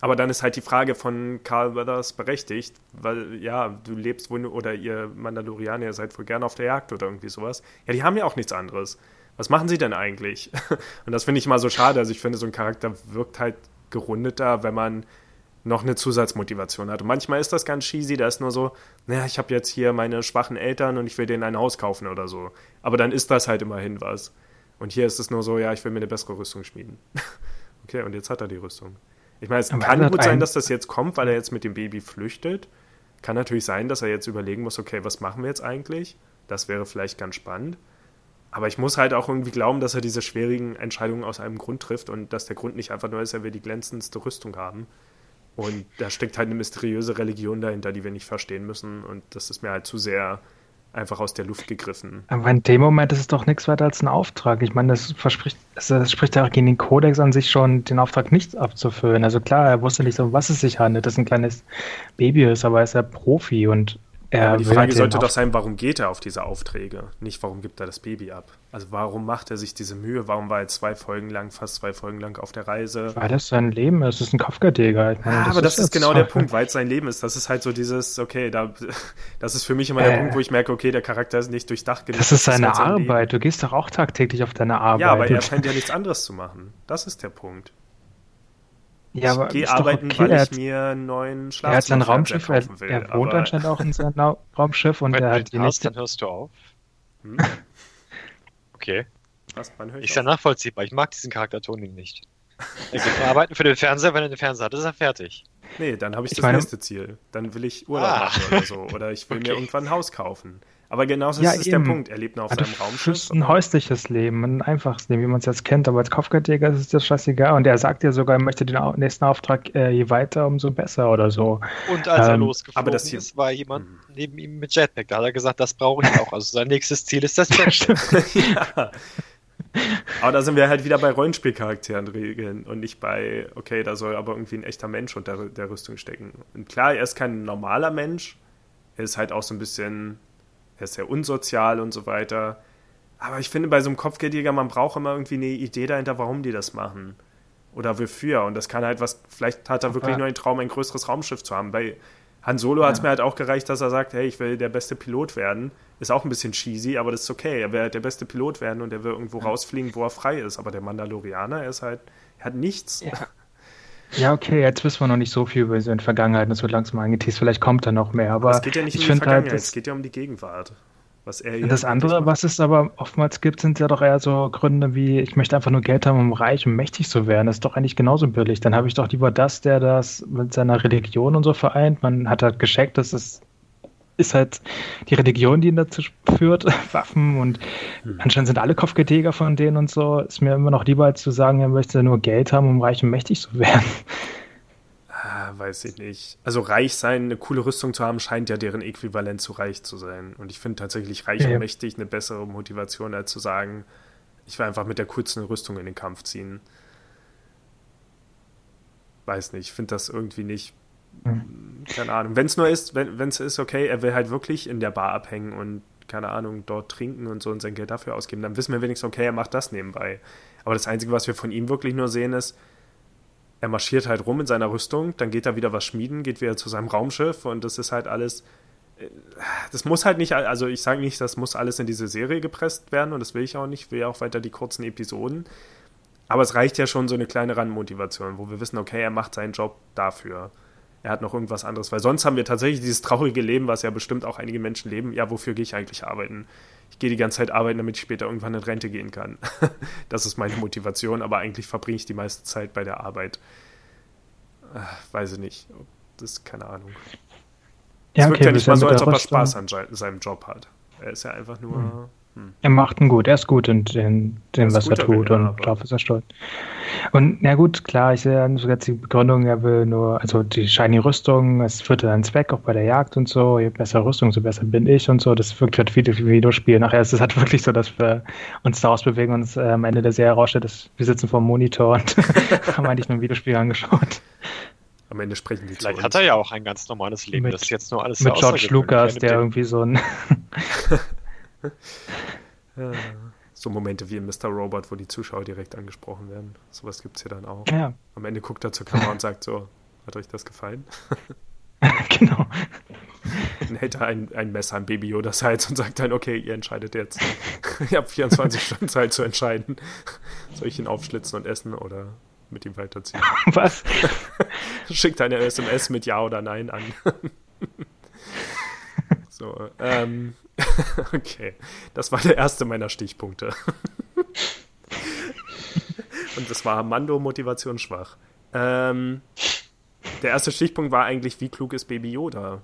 Aber dann ist halt die Frage von Carl Weathers berechtigt, weil ja, du lebst wohl, oder ihr Mandalorianer, seid wohl gerne auf der Jagd oder irgendwie sowas. Ja, die haben ja auch nichts anderes. Was machen sie denn eigentlich? Und das finde ich mal so schade. Also ich finde, so ein Charakter wirkt halt gerundeter, wenn man noch eine Zusatzmotivation hat. Und manchmal ist das ganz cheesy, da ist nur so, naja, ich habe jetzt hier meine schwachen Eltern und ich will denen ein Haus kaufen oder so. Aber dann ist das halt immerhin was. Und hier ist es nur so, ja, ich will mir eine bessere Rüstung schmieden. okay, und jetzt hat er die Rüstung. Ich meine, es Aber kann gut sein, dass das jetzt kommt, weil er jetzt mit dem Baby flüchtet. Kann natürlich sein, dass er jetzt überlegen muss, okay, was machen wir jetzt eigentlich? Das wäre vielleicht ganz spannend. Aber ich muss halt auch irgendwie glauben, dass er diese schwierigen Entscheidungen aus einem Grund trifft und dass der Grund nicht einfach nur ist, er will die glänzendste Rüstung haben. Und da steckt halt eine mysteriöse Religion dahinter, die wir nicht verstehen müssen. Und das ist mir halt zu sehr einfach aus der Luft gegriffen. Aber in dem Moment ist es doch nichts weiter als ein Auftrag. Ich meine, das verspricht, das, spricht ja auch gegen den Kodex an sich schon, den Auftrag nicht abzufüllen. Also klar, er wusste nicht, um was es sich handelt, dass ein kleines Baby ist, aber er ist ja Profi und er Aber die Frage halt sollte doch sein, warum geht er auf diese Aufträge? Nicht, warum gibt er das Baby ab? Also warum macht er sich diese Mühe? Warum war er zwei Folgen lang, fast zwei Folgen lang auf der Reise? Weil das sein Leben ist, das ist ein Kopfgeldjäger. Ich meine, Ja, aber das ist jetzt- genau der Punkt, weil es sein Leben ist. Das ist halt so dieses, okay, da, das ist für mich immer der Äh. Punkt, wo ich merke, okay, der Charakter ist nicht durchdacht genug. Das ist seine halt sein Leben. Arbeit. Du gehst doch auch tagtäglich auf deine Arbeit. Ja, aber er scheint ja nichts anderes zu machen. Das ist der Punkt. Ja, aber ich gehe arbeiten, okay. weil er ich hat, mir einen neuen er hat sein Raumschiff, er, kaufen will. er wohnt aber- anscheinend auch in seinem Raumschiff und Wenn er hat die nächste. dann hörst du auf. Hm? Okay. Was, Ist ja nachvollziehbar. Ich mag diesen Charakter Tony nicht. Er geht arbeiten für den Fernseher, wenn er den Fernseher hat, ist er fertig. Nee, dann habe ich, Ich das meine- nächste Ziel. Dann will ich Urlaub Ah. machen oder so. Oder ich will mir Okay. irgendwann ein Haus kaufen. Aber genauso Ja, ist es eben. der Punkt. Er lebt nur auf Also seinem Raumschiff. fürs ein häusliches Leben, ein einfaches Leben, wie man es jetzt kennt. Aber als Kopfgeldjäger ist es dir scheißegal. Und er sagt ja sogar, er möchte den nächsten Auftrag, äh, je weiter, umso besser oder so. Und als er Ähm, losgeflogen aber das hier- ist, war jemand Hm. neben ihm mit Jetpack. Da hat er gesagt, das brauche ich auch. Also sein nächstes Ziel ist das Jetpack. ja. Aber da sind wir halt wieder bei Rollenspielcharakteren regeln und nicht bei, okay, da soll aber irgendwie ein echter Mensch unter der Rüstung stecken. Und klar, er ist kein normaler Mensch. Er ist halt auch so ein bisschen, er ist sehr unsozial und so weiter. Aber ich finde, bei so einem Kopfgeldjäger, man braucht immer irgendwie eine Idee dahinter, warum die das machen. Oder wofür. Und das kann halt was, vielleicht hat er wirklich nur einen Traum, ein größeres Raumschiff zu haben. Bei Han Solo hat es Ja. mir halt auch gereicht, dass er sagt, hey, ich will der beste Pilot werden. Ist auch ein bisschen cheesy, aber das ist okay. Er will halt der beste Pilot werden und er will irgendwo rausfliegen, wo er frei ist. Aber der Mandalorianer, er ist halt, er hat nichts. Ja. Ja, okay, jetzt wissen wir noch nicht so viel über seine Vergangenheit. Das wird langsam angeteased. Vielleicht kommt da noch mehr. Aber es geht ja nicht um ich die finde Vergangenheit, halt, es geht ja um die Gegenwart. Was er das andere, was es aber oftmals gibt, sind ja doch eher so Gründe wie, ich möchte einfach nur Geld haben, um reich und mächtig zu werden. Das ist doch eigentlich genauso billig. Dann habe ich doch lieber das, der das mit seiner Religion und so vereint. Man hat halt gescheckt, dass es ist halt die Religion, die ihn dazu führt, Waffen und Hm. anscheinend sind alle Kopfgeldjäger von denen und so. Ist mir immer noch lieber, als zu sagen, er möchte nur Geld haben, um reich und mächtig zu werden. Ah, weiß ich nicht. Also reich sein, eine coole Rüstung zu haben, scheint ja deren Äquivalent zu reich zu sein. Und ich finde tatsächlich reich Ja, und mächtig eine bessere Motivation, als zu sagen, ich will einfach mit der coolsten Rüstung in den Kampf ziehen. Weiß nicht, ich finde das irgendwie nicht. Hm. Keine Ahnung. Wenn es nur ist, wenn es ist, okay, er will halt wirklich in der Bar abhängen und, keine Ahnung, dort trinken und so und sein Geld dafür ausgeben, dann wissen wir wenigstens, okay, er macht das nebenbei. Aber das Einzige, was wir von ihm wirklich nur sehen, ist, er marschiert halt rum in seiner Rüstung, dann geht er wieder was schmieden, geht wieder zu seinem Raumschiff und das ist halt alles. äh, Das muss halt nicht, also ich sage nicht, das muss alles in diese Serie gepresst werden und das will ich auch nicht, ich will ja auch weiter die kurzen Episoden. Aber es reicht ja schon so eine kleine Randmotivation, wo wir wissen, okay, er macht seinen Job dafür. Er hat noch irgendwas anderes, weil sonst haben wir tatsächlich dieses traurige Leben, was ja bestimmt auch einige Menschen leben. Ja, wofür gehe ich eigentlich arbeiten? Ich gehe die ganze Zeit arbeiten, damit ich später irgendwann in Rente gehen kann. das ist meine Motivation, aber eigentlich verbringe ich die meiste Zeit bei der Arbeit. Äh, weiß ich nicht. Das keine Ahnung. Es Ja, wirkt ja nicht mal so, als ob er Spaß an se- seinem Job hat. Er ist ja einfach nur. Er macht ihn gut, er ist gut in dem, dem was er tut Winner, und aber- darauf ist er stolz. Und na gut, klar, ich sehe ja sogar jetzt die Begründung, er will nur, also die shiny Rüstung, es führt einen Zweck auch bei der Jagd und so, je besser Rüstung, so besser bin ich und so. Das wirkt halt wie wie Videospiel. Nachher ist es halt wirklich so, dass wir uns daraus bewegen und äh, am Ende der Serie herausstellt, dass wir sitzen vor dem Monitor und haben eigentlich nur ein Videospiel angeschaut. Am Ende sprechen die Vielleicht zu hat er ja auch ein ganz normales Leben. Mit- das ist jetzt nur alles Mit George. Lucas, der irgendwie so ein Ja. So Momente wie in Mr. Robot, wo die Zuschauer direkt angesprochen werden. Sowas gibt es hier dann auch. ja, Am Ende guckt er zur Kamera und sagt so, hat euch das gefallen? genau. Dann hält er ein, ein Messer am Baby Yodas Hals und sagt dann, okay, ihr entscheidet jetzt. ihr habt 24 Stunden Zeit zu entscheiden. Soll ich ihn aufschlitzen und essen oder mit ihm weiterziehen? Was? Schickt eine SMS mit Ja oder Nein an. so, ähm, okay. Das war der erste meiner Stichpunkte. Und das war Mando Motivation schwach. Ähm, der erste Stichpunkt war eigentlich, wie klug ist Baby Yoda?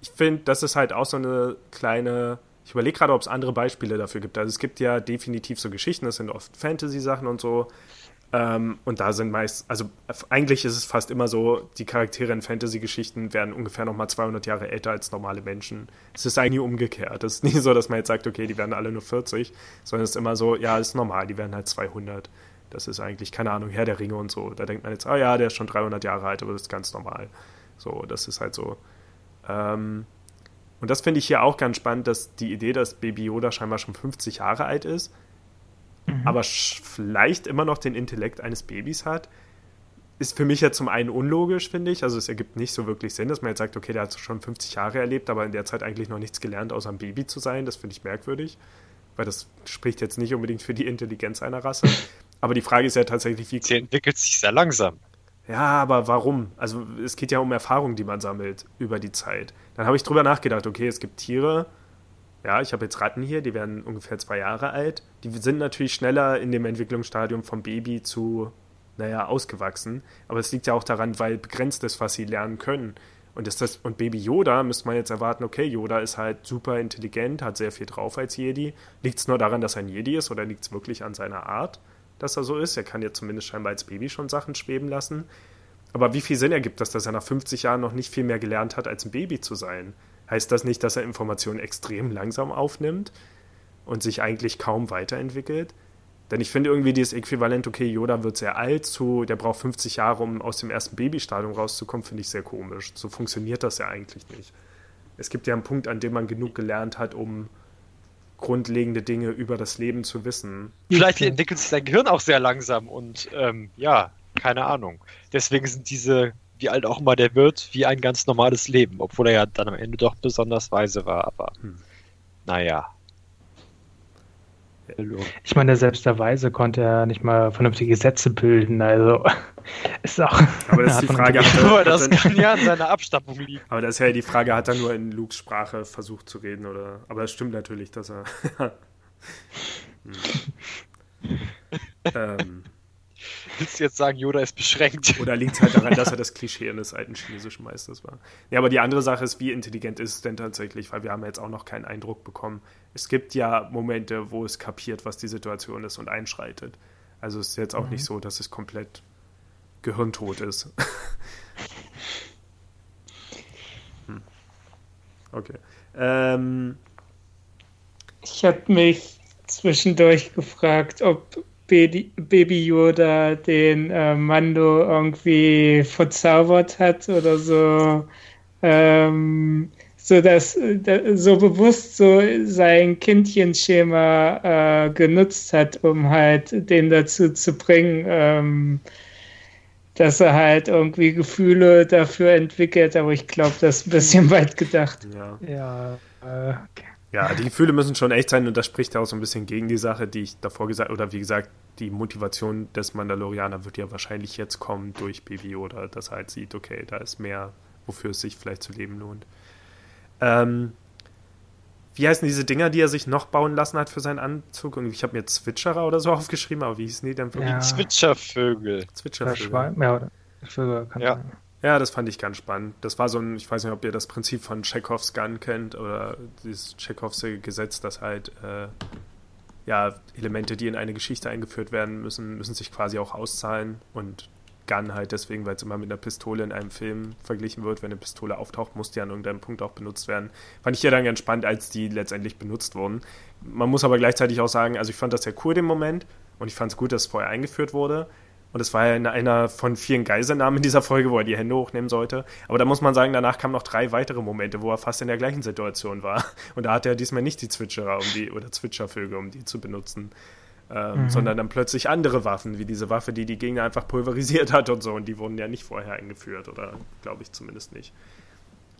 Ich finde, das ist halt auch so eine kleine. Ich überlege gerade, ob es andere Beispiele dafür gibt. Also es gibt ja definitiv so Geschichten, das sind oft Fantasy-Sachen und so. Ähm, und da sind meist, also eigentlich ist es fast immer so, die Charaktere in Fantasy-Geschichten werden ungefähr nochmal 200 Jahre älter als normale Menschen. Es ist eigentlich umgekehrt. Es ist nie so, dass man jetzt sagt, okay, die werden alle nur 40, sondern es ist immer so, ja, ist normal, die werden halt 200. Das ist eigentlich, keine Ahnung, Herr der Ringe und so. Da denkt man jetzt, ah ja, der ist schon 300 Jahre alt, aber das ist ganz normal. So, das ist halt so. Ähm, und das finde ich hier auch ganz spannend, dass die Idee, dass Baby Yoda scheinbar schon 50 Jahre alt ist, aber sch- vielleicht immer noch den Intellekt eines Babys hat, ist für mich ja zum einen unlogisch, finde ich. Also es ergibt nicht so wirklich Sinn, dass man jetzt sagt, okay, der hat schon 50 Jahre erlebt, aber in der Zeit eigentlich noch nichts gelernt, außer ein Baby zu sein. Das finde ich merkwürdig, weil das spricht jetzt nicht unbedingt für die Intelligenz einer Rasse. Aber die Frage ist ja tatsächlich, wie Sie entwickelt sich sehr langsam. ja, aber warum? Also es geht ja um Erfahrung, die man sammelt über die Zeit. Dann habe ich drüber nachgedacht, okay, es gibt Tiere, ja, ich habe jetzt Ratten hier, die werden ungefähr zwei Jahre alt. Die sind natürlich schneller in dem Entwicklungsstadium vom Baby zu naja, ausgewachsen. Aber es liegt ja auch daran, weil begrenzt ist, was sie lernen können. Und, ist das, und Baby Yoda müsste man jetzt erwarten, okay, Yoda ist halt super intelligent, hat sehr viel drauf als Jedi. Liegt es nur daran, dass er ein Jedi ist oder liegt es wirklich an seiner Art, dass er so ist? Er kann ja zumindest scheinbar als Baby schon Sachen schweben lassen. Aber wie viel Sinn ergibt das, dass er nach 50 Jahren noch nicht viel mehr gelernt hat, als ein Baby zu sein? Heißt das nicht, dass er Informationen extrem langsam aufnimmt und sich eigentlich kaum weiterentwickelt? Denn ich finde irgendwie dieses Äquivalent, okay, Yoda wird sehr alt, zu, der braucht 50 Jahre, um aus dem ersten Babystadium rauszukommen, finde ich sehr komisch. So funktioniert das ja eigentlich nicht. Es gibt ja einen Punkt, an dem man genug gelernt hat, um grundlegende Dinge über das Leben zu wissen. Vielleicht entwickelt sich sein Gehirn auch sehr langsam und ähm, ja, keine Ahnung. Deswegen sind diese, wie alt auch immer der wird, wie ein ganz normales Leben, obwohl er ja dann am Ende doch besonders weise war, aber hm. naja. Ich meine, selbst der Weise konnte er nicht mal vernünftige Sätze bilden, also ist auch. Aber das ist die Frage. Hat er, das kann ja an seiner Abstammung liegen. Aber das ist ja die Frage, hat er nur in Lukes Sprache versucht zu reden oder? Aber es stimmt natürlich, dass er. hm. ähm, Willst du jetzt sagen, Yoda ist beschränkt? Oder liegt es halt daran, dass er das Klischee eines alten chinesischen Meisters war? Ja, aber die andere Sache ist, wie intelligent ist es denn tatsächlich? Weil wir haben jetzt auch noch keinen Eindruck bekommen. Es gibt ja Momente, wo es kapiert, was die Situation ist und einschreitet. Also es ist jetzt auch mhm. nicht so, dass es komplett gehirntot ist. hm. Okay. Ähm, ich habe mich zwischendurch gefragt, ob Baby Yoda den äh, Mando irgendwie verzaubert hat oder so, ähm, so dass so bewusst so sein Kindchenschema äh, genutzt hat, um halt den dazu zu bringen, ähm, dass er halt irgendwie Gefühle dafür entwickelt, aber ich glaube, das ist ein bisschen weit gedacht. Ja, ja äh, okay. Ja, die Gefühle müssen schon echt sein und das spricht ja auch so ein bisschen gegen die Sache, die ich davor gesagt oder wie gesagt, die Motivation des Mandalorianer wird ja wahrscheinlich jetzt kommen durch Baby oder dass er halt sieht, okay, da ist mehr, wofür es sich vielleicht zu leben lohnt. Ähm, wie heißen diese Dinger, die er sich noch bauen lassen hat für seinen Anzug? ich habe mir Zwitscherer oder so aufgeschrieben, aber wie hießen die denn wirklich? Ja. Zwitschervögel. Zwitschervögel. Ja, oder Vögel kann ja. Sein. Ja, das fand ich ganz spannend. Das war so ein, ich weiß nicht, ob ihr das Prinzip von Chekhovs Gun kennt oder dieses Chekhovs Gesetz, dass halt äh, ja, Elemente, die in eine Geschichte eingeführt werden müssen, müssen sich quasi auch auszahlen und Gun halt deswegen, weil es immer mit einer Pistole in einem Film verglichen wird. Wenn eine Pistole auftaucht, muss die an irgendeinem Punkt auch benutzt werden. Fand ich ja dann ganz spannend, als die letztendlich benutzt wurden. Man muss aber gleichzeitig auch sagen, also ich fand das sehr cool, den Moment. Und ich fand es gut, dass es vorher eingeführt wurde. Und es war ja einer von vielen Geiselnahmen in dieser Folge, wo er die Hände hochnehmen sollte. Aber da muss man sagen, danach kamen noch drei weitere Momente, wo er fast in der gleichen Situation war. Und da hatte er diesmal nicht die Zwitscherer um die, oder Zwitschervögel, um die zu benutzen. Ähm, mhm. Sondern dann plötzlich andere Waffen, wie diese Waffe, die die Gegner einfach pulverisiert hat und so. Und die wurden ja nicht vorher eingeführt, oder glaube ich zumindest nicht.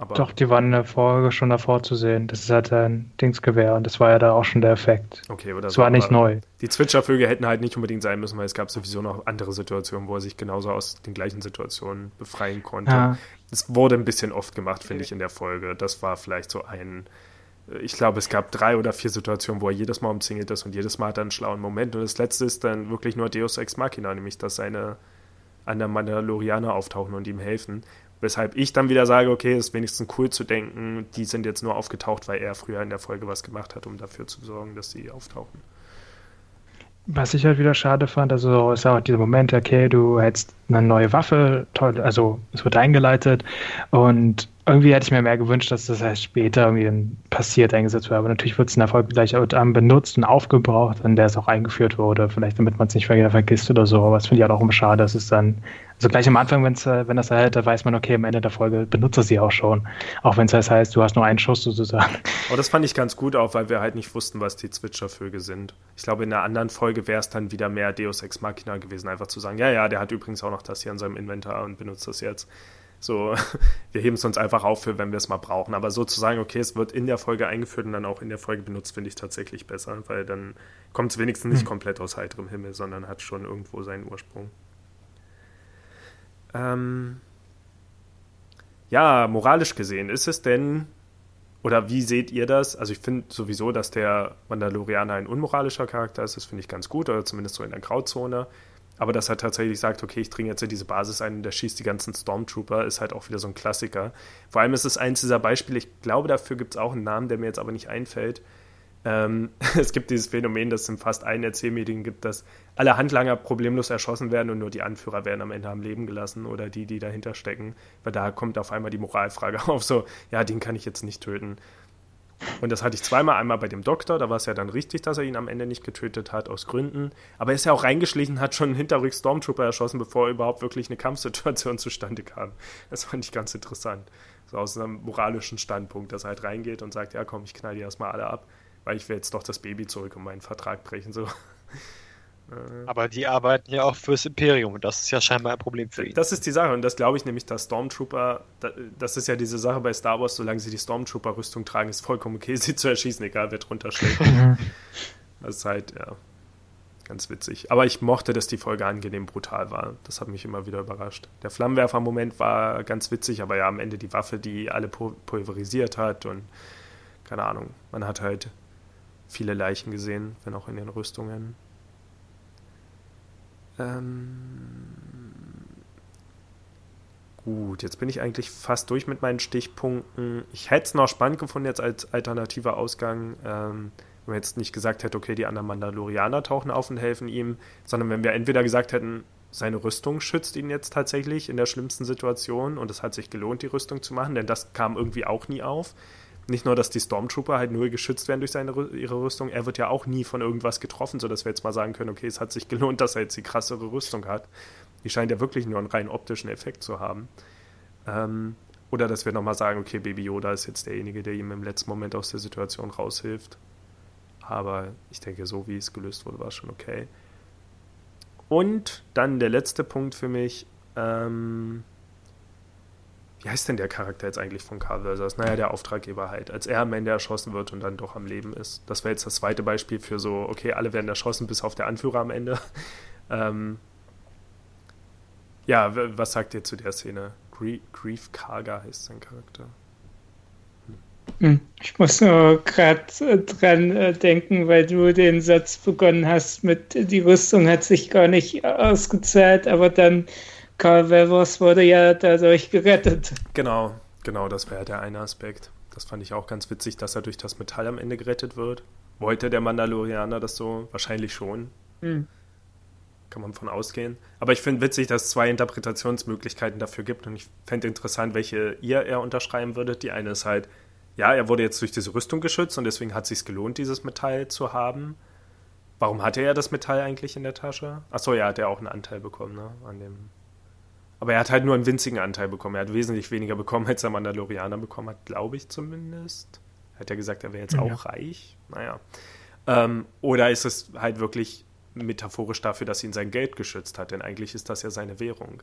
Aber Doch, die waren in der Folge schon davor zu sehen. Das ist halt ein Dingsgewehr und das war ja da auch schon der Effekt. Okay, aber das, das war nicht neu. Die Zwitschervögel hätten halt nicht unbedingt sein müssen, weil es gab sowieso noch andere Situationen, wo er sich genauso aus den gleichen Situationen befreien konnte. Ja. Das wurde ein bisschen oft gemacht, finde ich, in der Folge. Das war vielleicht so ein. Ich glaube, es gab drei oder vier Situationen, wo er jedes Mal umzingelt ist und jedes Mal hat er einen schlauen Moment. Und das letzte ist dann wirklich nur Deus Ex Machina, nämlich dass seine anderen Mandalorianer auftauchen und ihm helfen. Weshalb ich dann wieder sage, okay, ist wenigstens cool zu denken, die sind jetzt nur aufgetaucht, weil er früher in der Folge was gemacht hat, um dafür zu sorgen, dass sie auftauchen. Was ich halt wieder schade fand, also ist auch dieser Moment, okay, du hättest eine neue Waffe, toll, also es wird eingeleitet und irgendwie hätte ich mir mehr gewünscht, dass das erst später irgendwie passiert eingesetzt wird. Aber natürlich wird es in der Folge gleich benutzt und aufgebraucht, an der es auch eingeführt wurde. Vielleicht damit man es nicht wieder vergisst oder so. Aber das finde ich halt auch immer schade, dass es dann, also gleich am Anfang, wenn's, äh, wenn das erhält, da weiß man, okay, am Ende der Folge benutzt er sie auch schon. Auch wenn es das heißt, du hast nur einen Schuss sozusagen. Aber das fand ich ganz gut auch, weil wir halt nicht wussten, was die Zwitschervögel sind. Ich glaube, in einer anderen Folge wäre es dann wieder mehr Deus Ex Machina gewesen, einfach zu sagen, ja, ja, der hat übrigens auch noch das hier in seinem Inventar und benutzt das jetzt. So, wir heben es uns einfach auf für, wenn wir es mal brauchen. Aber so zu sagen, okay, es wird in der Folge eingeführt und dann auch in der Folge benutzt, finde ich tatsächlich besser, weil dann kommt es wenigstens nicht hm. komplett aus heiterem Himmel, sondern hat schon irgendwo seinen Ursprung. Ähm ja, moralisch gesehen, ist es denn, oder wie seht ihr das? Also ich finde sowieso, dass der Mandalorianer ein unmoralischer Charakter ist, das finde ich ganz gut, oder zumindest so in der Grauzone. Aber dass er tatsächlich sagt, okay, ich dringe jetzt in diese Basis ein und der schießt die ganzen Stormtrooper, ist halt auch wieder so ein Klassiker. Vor allem ist es eins dieser Beispiele, ich glaube, dafür gibt es auch einen Namen, der mir jetzt aber nicht einfällt. Ähm, es gibt dieses Phänomen, dass es in fast allen Erzählmedien gibt, dass alle Handlanger problemlos erschossen werden und nur die Anführer werden am Ende am Leben gelassen oder die, die dahinter stecken. Weil da kommt auf einmal die Moralfrage auf, so, ja, den kann ich jetzt nicht töten. Und das hatte ich zweimal. Einmal bei dem Doktor, da war es ja dann richtig, dass er ihn am Ende nicht getötet hat, aus Gründen. Aber er ist ja auch reingeschlichen, hat schon hinterrück Stormtrooper erschossen, bevor überhaupt wirklich eine Kampfsituation zustande kam. Das fand ich ganz interessant. So aus einem moralischen Standpunkt, dass er halt reingeht und sagt, ja komm, ich knall die erstmal alle ab, weil ich will jetzt doch das Baby zurück und meinen Vertrag brechen. So. Äh. Aber die arbeiten ja auch fürs Imperium und das ist ja scheinbar ein Problem für ihn. Das ist die Sache und das glaube ich nämlich, dass Stormtrooper, das ist ja diese Sache bei Star Wars, solange sie die Stormtrooper-Rüstung tragen, ist vollkommen okay, sie zu erschießen, egal wer drunter steht. das ist halt, ja, ganz witzig. Aber ich mochte, dass die Folge angenehm brutal war. Das hat mich immer wieder überrascht. Der Flammenwerfer-Moment war ganz witzig, aber ja, am Ende die Waffe, die alle pulverisiert hat und keine Ahnung, man hat halt viele Leichen gesehen, wenn auch in den Rüstungen. Ähm gut, jetzt bin ich eigentlich fast durch mit meinen Stichpunkten. Ich hätte es noch spannend gefunden jetzt als alternativer Ausgang, ähm, wenn man jetzt nicht gesagt hätte, okay, die anderen Mandalorianer tauchen auf und helfen ihm, sondern wenn wir entweder gesagt hätten, seine Rüstung schützt ihn jetzt tatsächlich in der schlimmsten Situation und es hat sich gelohnt, die Rüstung zu machen, denn das kam irgendwie auch nie auf nicht nur, dass die Stormtrooper halt nur geschützt werden durch seine, ihre Rüstung, er wird ja auch nie von irgendwas getroffen, sodass wir jetzt mal sagen können, okay, es hat sich gelohnt, dass er jetzt die krassere Rüstung hat. Die scheint ja wirklich nur einen rein optischen Effekt zu haben. Ähm, oder dass wir nochmal sagen, okay, Baby Yoda ist jetzt derjenige, der ihm im letzten Moment aus der Situation raushilft. Aber ich denke, so wie es gelöst wurde, war es schon okay. Und dann der letzte Punkt für mich. Ähm, wie heißt denn der Charakter jetzt eigentlich von Carl Versas? Naja, der Auftraggeber halt, als er am Ende erschossen wird und dann doch am Leben ist. Das wäre jetzt das zweite Beispiel für so, okay, alle werden erschossen, bis auf der Anführer am Ende. ähm, ja, was sagt ihr zu der Szene? Grief Karga heißt sein Charakter. Hm. Ich muss nur gerade äh, dran äh, denken, weil du den Satz begonnen hast mit, die Rüstung hat sich gar nicht ausgezahlt, aber dann Carl Weathers wurde ja dadurch gerettet. Genau, genau, das wäre der eine Aspekt. Das fand ich auch ganz witzig, dass er durch das Metall am Ende gerettet wird. Wollte der Mandalorianer das so? Wahrscheinlich schon. Hm. Kann man von ausgehen. Aber ich finde witzig, dass es zwei Interpretationsmöglichkeiten dafür gibt. Und ich fände interessant, welche ihr eher unterschreiben würdet. Die eine ist halt, ja, er wurde jetzt durch diese Rüstung geschützt und deswegen hat es sich gelohnt, dieses Metall zu haben. Warum hatte er das Metall eigentlich in der Tasche? Achso, ja, hat er auch einen Anteil bekommen, ne? An dem aber er hat halt nur einen winzigen Anteil bekommen. Er hat wesentlich weniger bekommen, als der Mandalorianer bekommen hat, glaube ich zumindest. Er hat ja gesagt, er wäre jetzt ja. auch reich. Naja. Ähm, oder ist es halt wirklich metaphorisch dafür, dass ihn sein Geld geschützt hat? Denn eigentlich ist das ja seine Währung.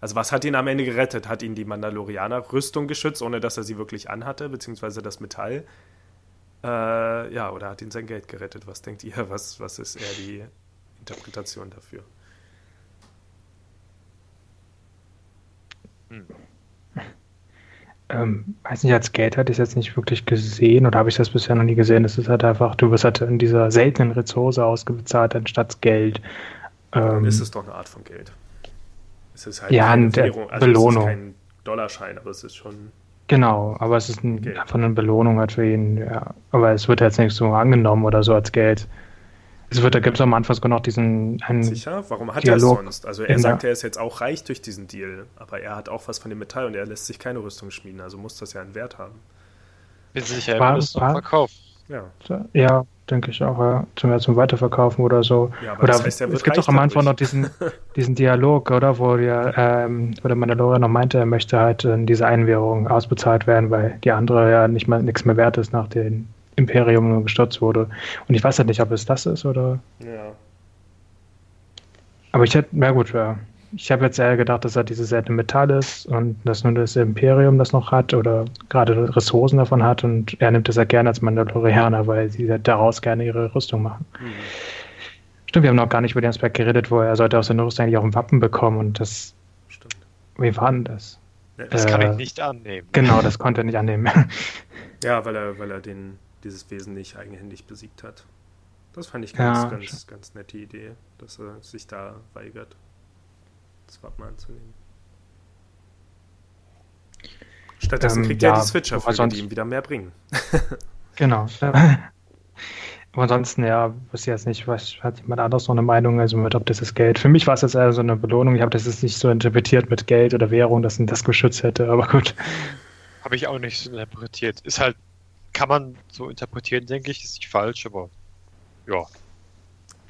Also was hat ihn am Ende gerettet? Hat ihn die Mandalorianer Rüstung geschützt, ohne dass er sie wirklich anhatte, beziehungsweise das Metall? Äh, ja, oder hat ihn sein Geld gerettet? Was denkt ihr? Was, was ist eher die Interpretation dafür? Hm. Ähm, weiß nicht, als Geld hatte ich es jetzt nicht wirklich gesehen oder habe ich das bisher noch nie gesehen. Es ist halt einfach, du wirst halt in dieser seltenen Ressource ausgezahlt anstatt Geld. Ähm, ist es doch eine Art von Geld. Es ist halt ja, eine Währung, also Belohnung. Es ist kein Dollarschein, aber es ist schon. Genau, aber es ist ein, einfach eine Belohnung halt für ihn, ja. Aber es wird jetzt nicht so angenommen oder so als Geld. Es wird, da gibt es am Anfang sogar noch diesen einen Sicher? Warum hat er es sonst? Also er sagt, er ist jetzt auch reich durch diesen Deal, aber er hat auch was von dem Metall und er lässt sich keine Rüstung schmieden, also muss das ja einen Wert haben. Bin sicher, er wird Verkauf. Ja. ja, denke ich auch, ja. Zum, zum Weiterverkaufen oder so. Ja, aber oder das heißt, es gibt doch am Anfang noch diesen, diesen Dialog, oder? Wo der, ähm, wo der Mandalorian noch meinte, er möchte halt in diese Einwährung ausbezahlt werden, weil die andere ja nicht mal nichts mehr wert ist nach den Imperium gestürzt wurde. Und ich weiß halt nicht, ob es das ist oder. Ja. Aber ich hätte, na gut, ja. Ich habe jetzt eher gedacht, dass er diese seltene Metall ist und dass nur das Imperium das noch hat oder gerade Ressourcen davon hat und er nimmt das ja gerne als Mandalorianer, weil sie daraus gerne ihre Rüstung machen. Mhm. Stimmt, wir haben noch gar nicht über den Aspekt geredet, wo er sollte aus der Rüstung eigentlich auch ein Wappen bekommen und das. Stimmt. Wie war denn das? Das äh, kann ich nicht annehmen. Genau, das konnte er nicht annehmen. ja, weil er, weil er den dieses Wesen nicht eigenhändig besiegt hat. Das fand ich ganz, Ja. ganz, ganz nette Idee, dass er sich da weigert, das Wappen anzunehmen. Stattdessen Ähm, kriegt ja, er die Switcher, die sonst- ihm wieder mehr bringen. Genau. Aber ansonsten, ja, weiß ich jetzt nicht, was hat jemand anderes noch eine Meinung, also mit, ob das ist Geld. Für mich war es jetzt eher so eine Belohnung. Ich habe das jetzt nicht so interpretiert mit Geld oder Währung, dass ihn das geschützt hätte, aber gut. Habe ich auch nicht so interpretiert. Ist halt, kann man so interpretieren, denke ich, ist nicht falsch, aber ja.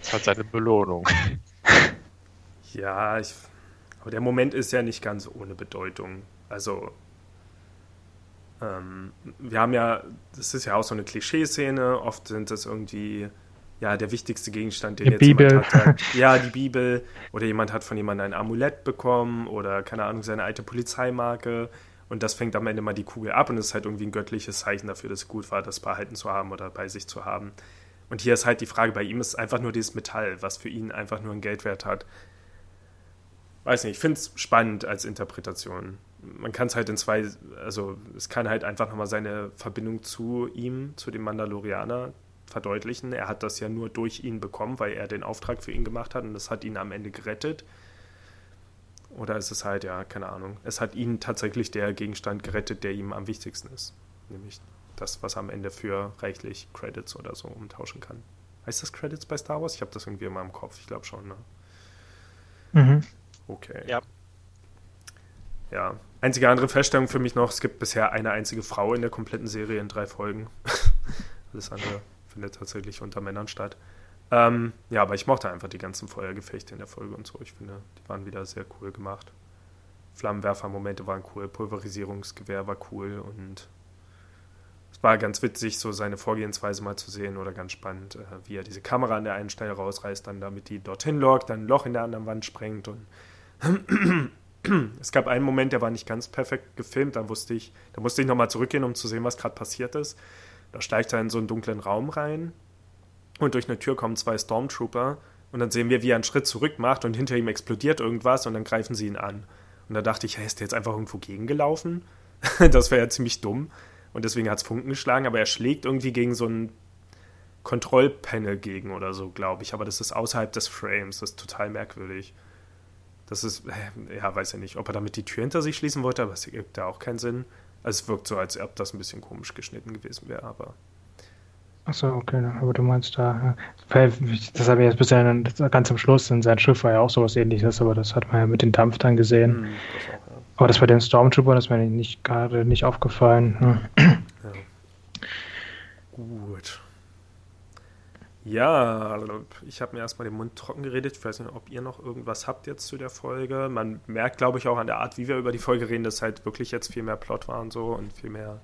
Ist halt seine Belohnung. Ja, ich, aber der Moment ist ja nicht ganz ohne Bedeutung. Also, ähm, wir haben ja, das ist ja auch so eine Klischeeszene. Oft sind das irgendwie, ja, der wichtigste Gegenstand, den Die jetzt Bibel. jemand hat. hat. Ja, die Bibel. Oder jemand hat von jemandem ein Amulett bekommen oder, keine Ahnung, seine alte Polizeimarke. Und das fängt am Ende mal die Kugel ab und ist halt irgendwie ein göttliches Zeichen dafür, dass es gut war, das behalten zu haben oder bei sich zu haben. Und hier ist halt die Frage, bei ihm ist einfach nur dieses Metall, was für ihn einfach nur einen Geldwert hat weiß nicht, ich finde es spannend als Interpretation. Man kann es halt in zwei, also es kann halt einfach nochmal seine Verbindung zu ihm, zu dem Mandalorianer verdeutlichen. Er hat das ja nur durch ihn bekommen, weil er den Auftrag für ihn gemacht hat und das hat ihn am Ende gerettet. Oder ist es halt, ja, keine Ahnung. Es hat ihn tatsächlich der Gegenstand gerettet, der ihm am wichtigsten ist. Nämlich das, was er am Ende für reichlich Credits oder so umtauschen kann. Heißt das Credits bei Star Wars? Ich habe das irgendwie immer im Kopf. Ich glaube schon, ne? Mhm. Okay. Ja. Ja. Einzige andere Feststellung für mich noch, es gibt bisher eine einzige Frau in der kompletten Serie in drei Folgen. Alles andere findet tatsächlich unter Männern statt. Ähm, ja, aber ich mochte einfach die ganzen Feuergefechte in der Folge und so. Ich finde, die waren wieder sehr cool gemacht. Flammenwerfer-Momente waren cool, Pulverisierungsgewehr war cool und es war ganz witzig, so seine Vorgehensweise mal zu sehen oder ganz spannend, äh, wie er diese Kamera an der einen Stelle rausreißt, dann damit die dorthin lockt, dann ein Loch in der anderen Wand sprengt und es gab einen Moment, der war nicht ganz perfekt gefilmt, da wusste ich, da musste ich nochmal zurückgehen, um zu sehen, was gerade passiert ist. Da steigt er in so einen dunklen Raum rein und durch eine Tür kommen zwei Stormtrooper und dann sehen wir, wie er einen Schritt zurück macht und hinter ihm explodiert irgendwas und dann greifen sie ihn an. Und da dachte ich, hey, ist der jetzt einfach irgendwo gegengelaufen? das wäre ja ziemlich dumm. Und deswegen hat es Funken geschlagen, aber er schlägt irgendwie gegen so ein Kontrollpanel gegen oder so, glaube ich. Aber das ist außerhalb des Frames. Das ist total merkwürdig. Das ist, ja, weiß ja nicht, ob er damit die Tür hinter sich schließen wollte, aber es ergibt ja auch keinen Sinn. Also es wirkt so, als ob das ein bisschen komisch geschnitten gewesen wäre, aber Achso, okay, aber du meinst da, ja. Das habe ich jetzt bisher ganz am Schluss, in sein Schiff war ja auch sowas ähnliches, aber das hat man ja mit den Dampf dann gesehen. hm, das auch, ja. Aber das bei den Stormtroopern, das ist mir nicht gerade nicht aufgefallen. Hm. Gut. Ja, ich habe mir erstmal den Mund trocken geredet. Ich weiß nicht, ob ihr noch irgendwas habt jetzt zu der Folge. Man merkt, glaube ich, auch an der Art, wie wir über die Folge reden, dass halt wirklich jetzt viel mehr Plot war und so und viel mehr,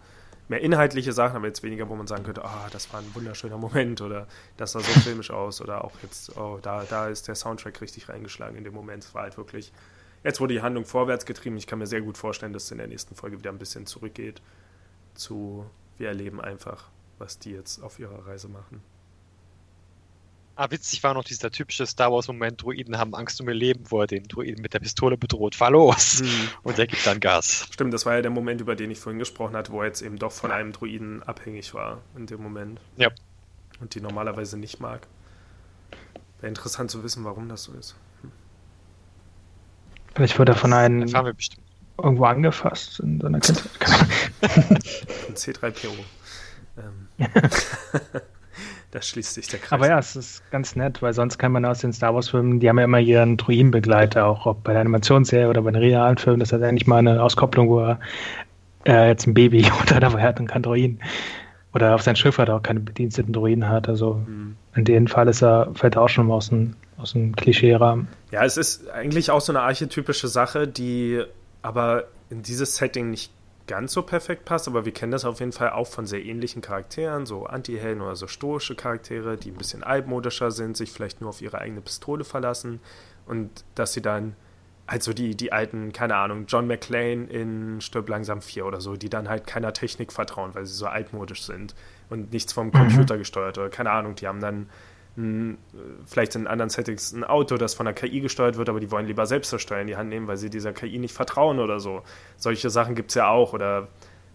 mehr inhaltliche Sachen, aber jetzt weniger, wo man sagen könnte, ah, das war ein wunderschöner Moment oder das sah so filmisch aus oder auch jetzt, oh, da, da ist der Soundtrack richtig reingeschlagen in dem Moment. Es war halt wirklich, jetzt wurde die Handlung vorwärts getrieben. Ich kann mir sehr gut vorstellen, dass es in der nächsten Folge wieder ein bisschen zurückgeht zu, wir erleben einfach, was die jetzt auf ihrer Reise machen. Ah, witzig war noch dieser typische Star Wars-Moment, Druiden haben Angst um ihr Leben, wo er den Druiden mit der Pistole bedroht. Fahr los! Und er gibt dann Gas. Stimmt, das war ja der Moment, über den ich vorhin gesprochen hatte, wo er jetzt eben doch von einem Druiden abhängig war in dem Moment. Ja. Und die normalerweise nicht mag. Wäre interessant zu wissen, warum das so ist. Vielleicht wurde er von einem irgendwo angefasst in seiner Kindheit. Ein C3PO. Ähm, da schließt sich der Kreis. Aber ja, es ist ganz nett, weil sonst kann man aus den Star Wars-Filmen, die haben ja immer ihren Druidenbegleiter, auch ob bei der Animationsserie oder bei den realen Filmen. Das ist eigentlich mal eine Auskopplung, wo er äh, jetzt ein Baby unter dabei hat und kein Druiden. Oder auf sein Schiff hat er auch keine bediensteten Druiden hat. Also Hm. in dem Fall ist er, fällt er auch schon mal aus dem, aus dem Klischee-Rahmen. Ja, es ist eigentlich auch so eine archetypische Sache, die aber in dieses Setting nicht ganz so perfekt passt, aber wir kennen das auf jeden Fall auch von sehr ähnlichen Charakteren, so Anti-Helden oder so stoische Charaktere, die ein bisschen altmodischer sind, sich vielleicht nur auf ihre eigene Pistole verlassen und dass sie dann also die, die alten, keine Ahnung, John McClane in Stirb langsam 4 oder so, die dann halt keiner Technik vertrauen, weil sie so altmodisch sind und nichts vom Computer gesteuert oder keine Ahnung, die haben dann ein, vielleicht in anderen Settings ein Auto, das von der KI gesteuert wird, aber die wollen lieber selbst das Steuer in die Hand nehmen, weil sie dieser KI nicht vertrauen oder so. Solche Sachen gibt es ja auch. Oder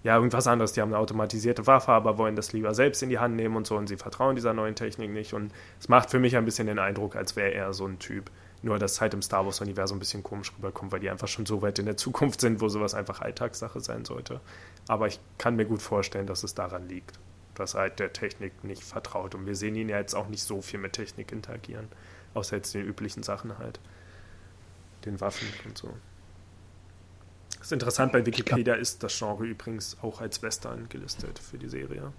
ja, irgendwas anderes. Die haben eine automatisierte Waffe, aber wollen das lieber selbst in die Hand nehmen und so und sie vertrauen dieser neuen Technik nicht. Und es macht für mich ein bisschen den Eindruck, als wäre er so ein Typ. Nur, dass halt im Star Wars-Universum ein bisschen komisch rüberkommt, weil die einfach schon so weit in der Zukunft sind, wo sowas einfach Alltagssache sein sollte. Aber ich kann mir gut vorstellen, dass es daran liegt, dass er halt der Technik nicht vertraut. Und wir sehen ihn ja jetzt auch nicht so viel mit Technik interagieren, außer jetzt den üblichen Sachen halt. Den Waffen und so. Das ist interessant, bei Wikipedia ist das Genre übrigens auch als Western gelistet für die Serie.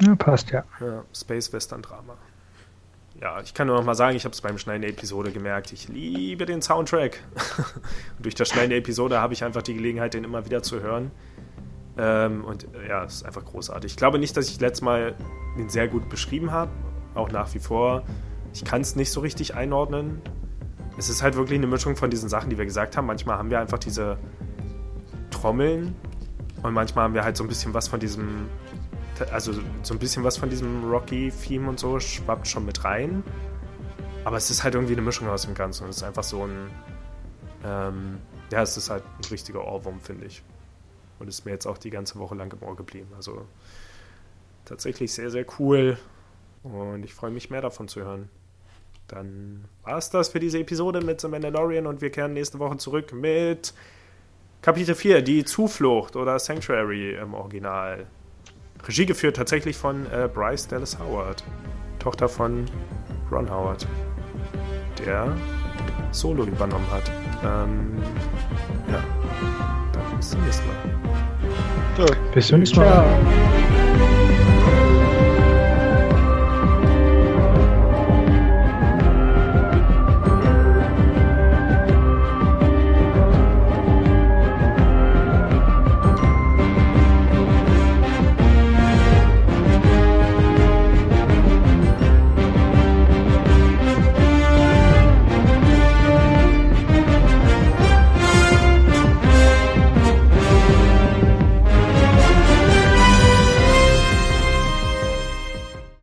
Ja, passt ja. ja Space Western Drama. Ja, ich kann nur noch mal sagen, ich habe es beim Schneiden der Episode gemerkt, ich liebe den Soundtrack. und durch das Schneiden der Episode habe ich einfach die Gelegenheit, den immer wieder zu hören. Ähm, und ja, es ist einfach großartig. Ich glaube nicht, dass ich letztes Mal den sehr gut beschrieben habe, auch nach wie vor. Ich kann es nicht so richtig einordnen es ist halt wirklich eine Mischung von diesen Sachen, die wir gesagt haben. Manchmal haben wir einfach diese Trommeln und manchmal haben wir halt so ein bisschen was von diesem, also so ein bisschen was von diesem Rocky-Theme und so schwappt schon mit rein. Aber es ist halt irgendwie eine Mischung aus dem Ganzen. Und es ist einfach so ein, ähm, ja, es ist halt ein richtiger Ohrwurm, finde ich. Und ist mir jetzt auch die ganze Woche lang im Ohr geblieben. Also tatsächlich sehr, sehr cool. Und ich freue mich mehr davon zu hören. Dann war es das für diese Episode mit The Mandalorian und wir kehren nächste Woche zurück mit Kapitel 4, die Zuflucht oder Sanctuary im Original. Regie geführt tatsächlich von äh, Bryce Dallas Howard, Tochter von Ron Howard, der Solo übernommen hat. Ähm, ja, dann bis zum nächsten Mal. So, bis zum nächsten Mal. Ciao.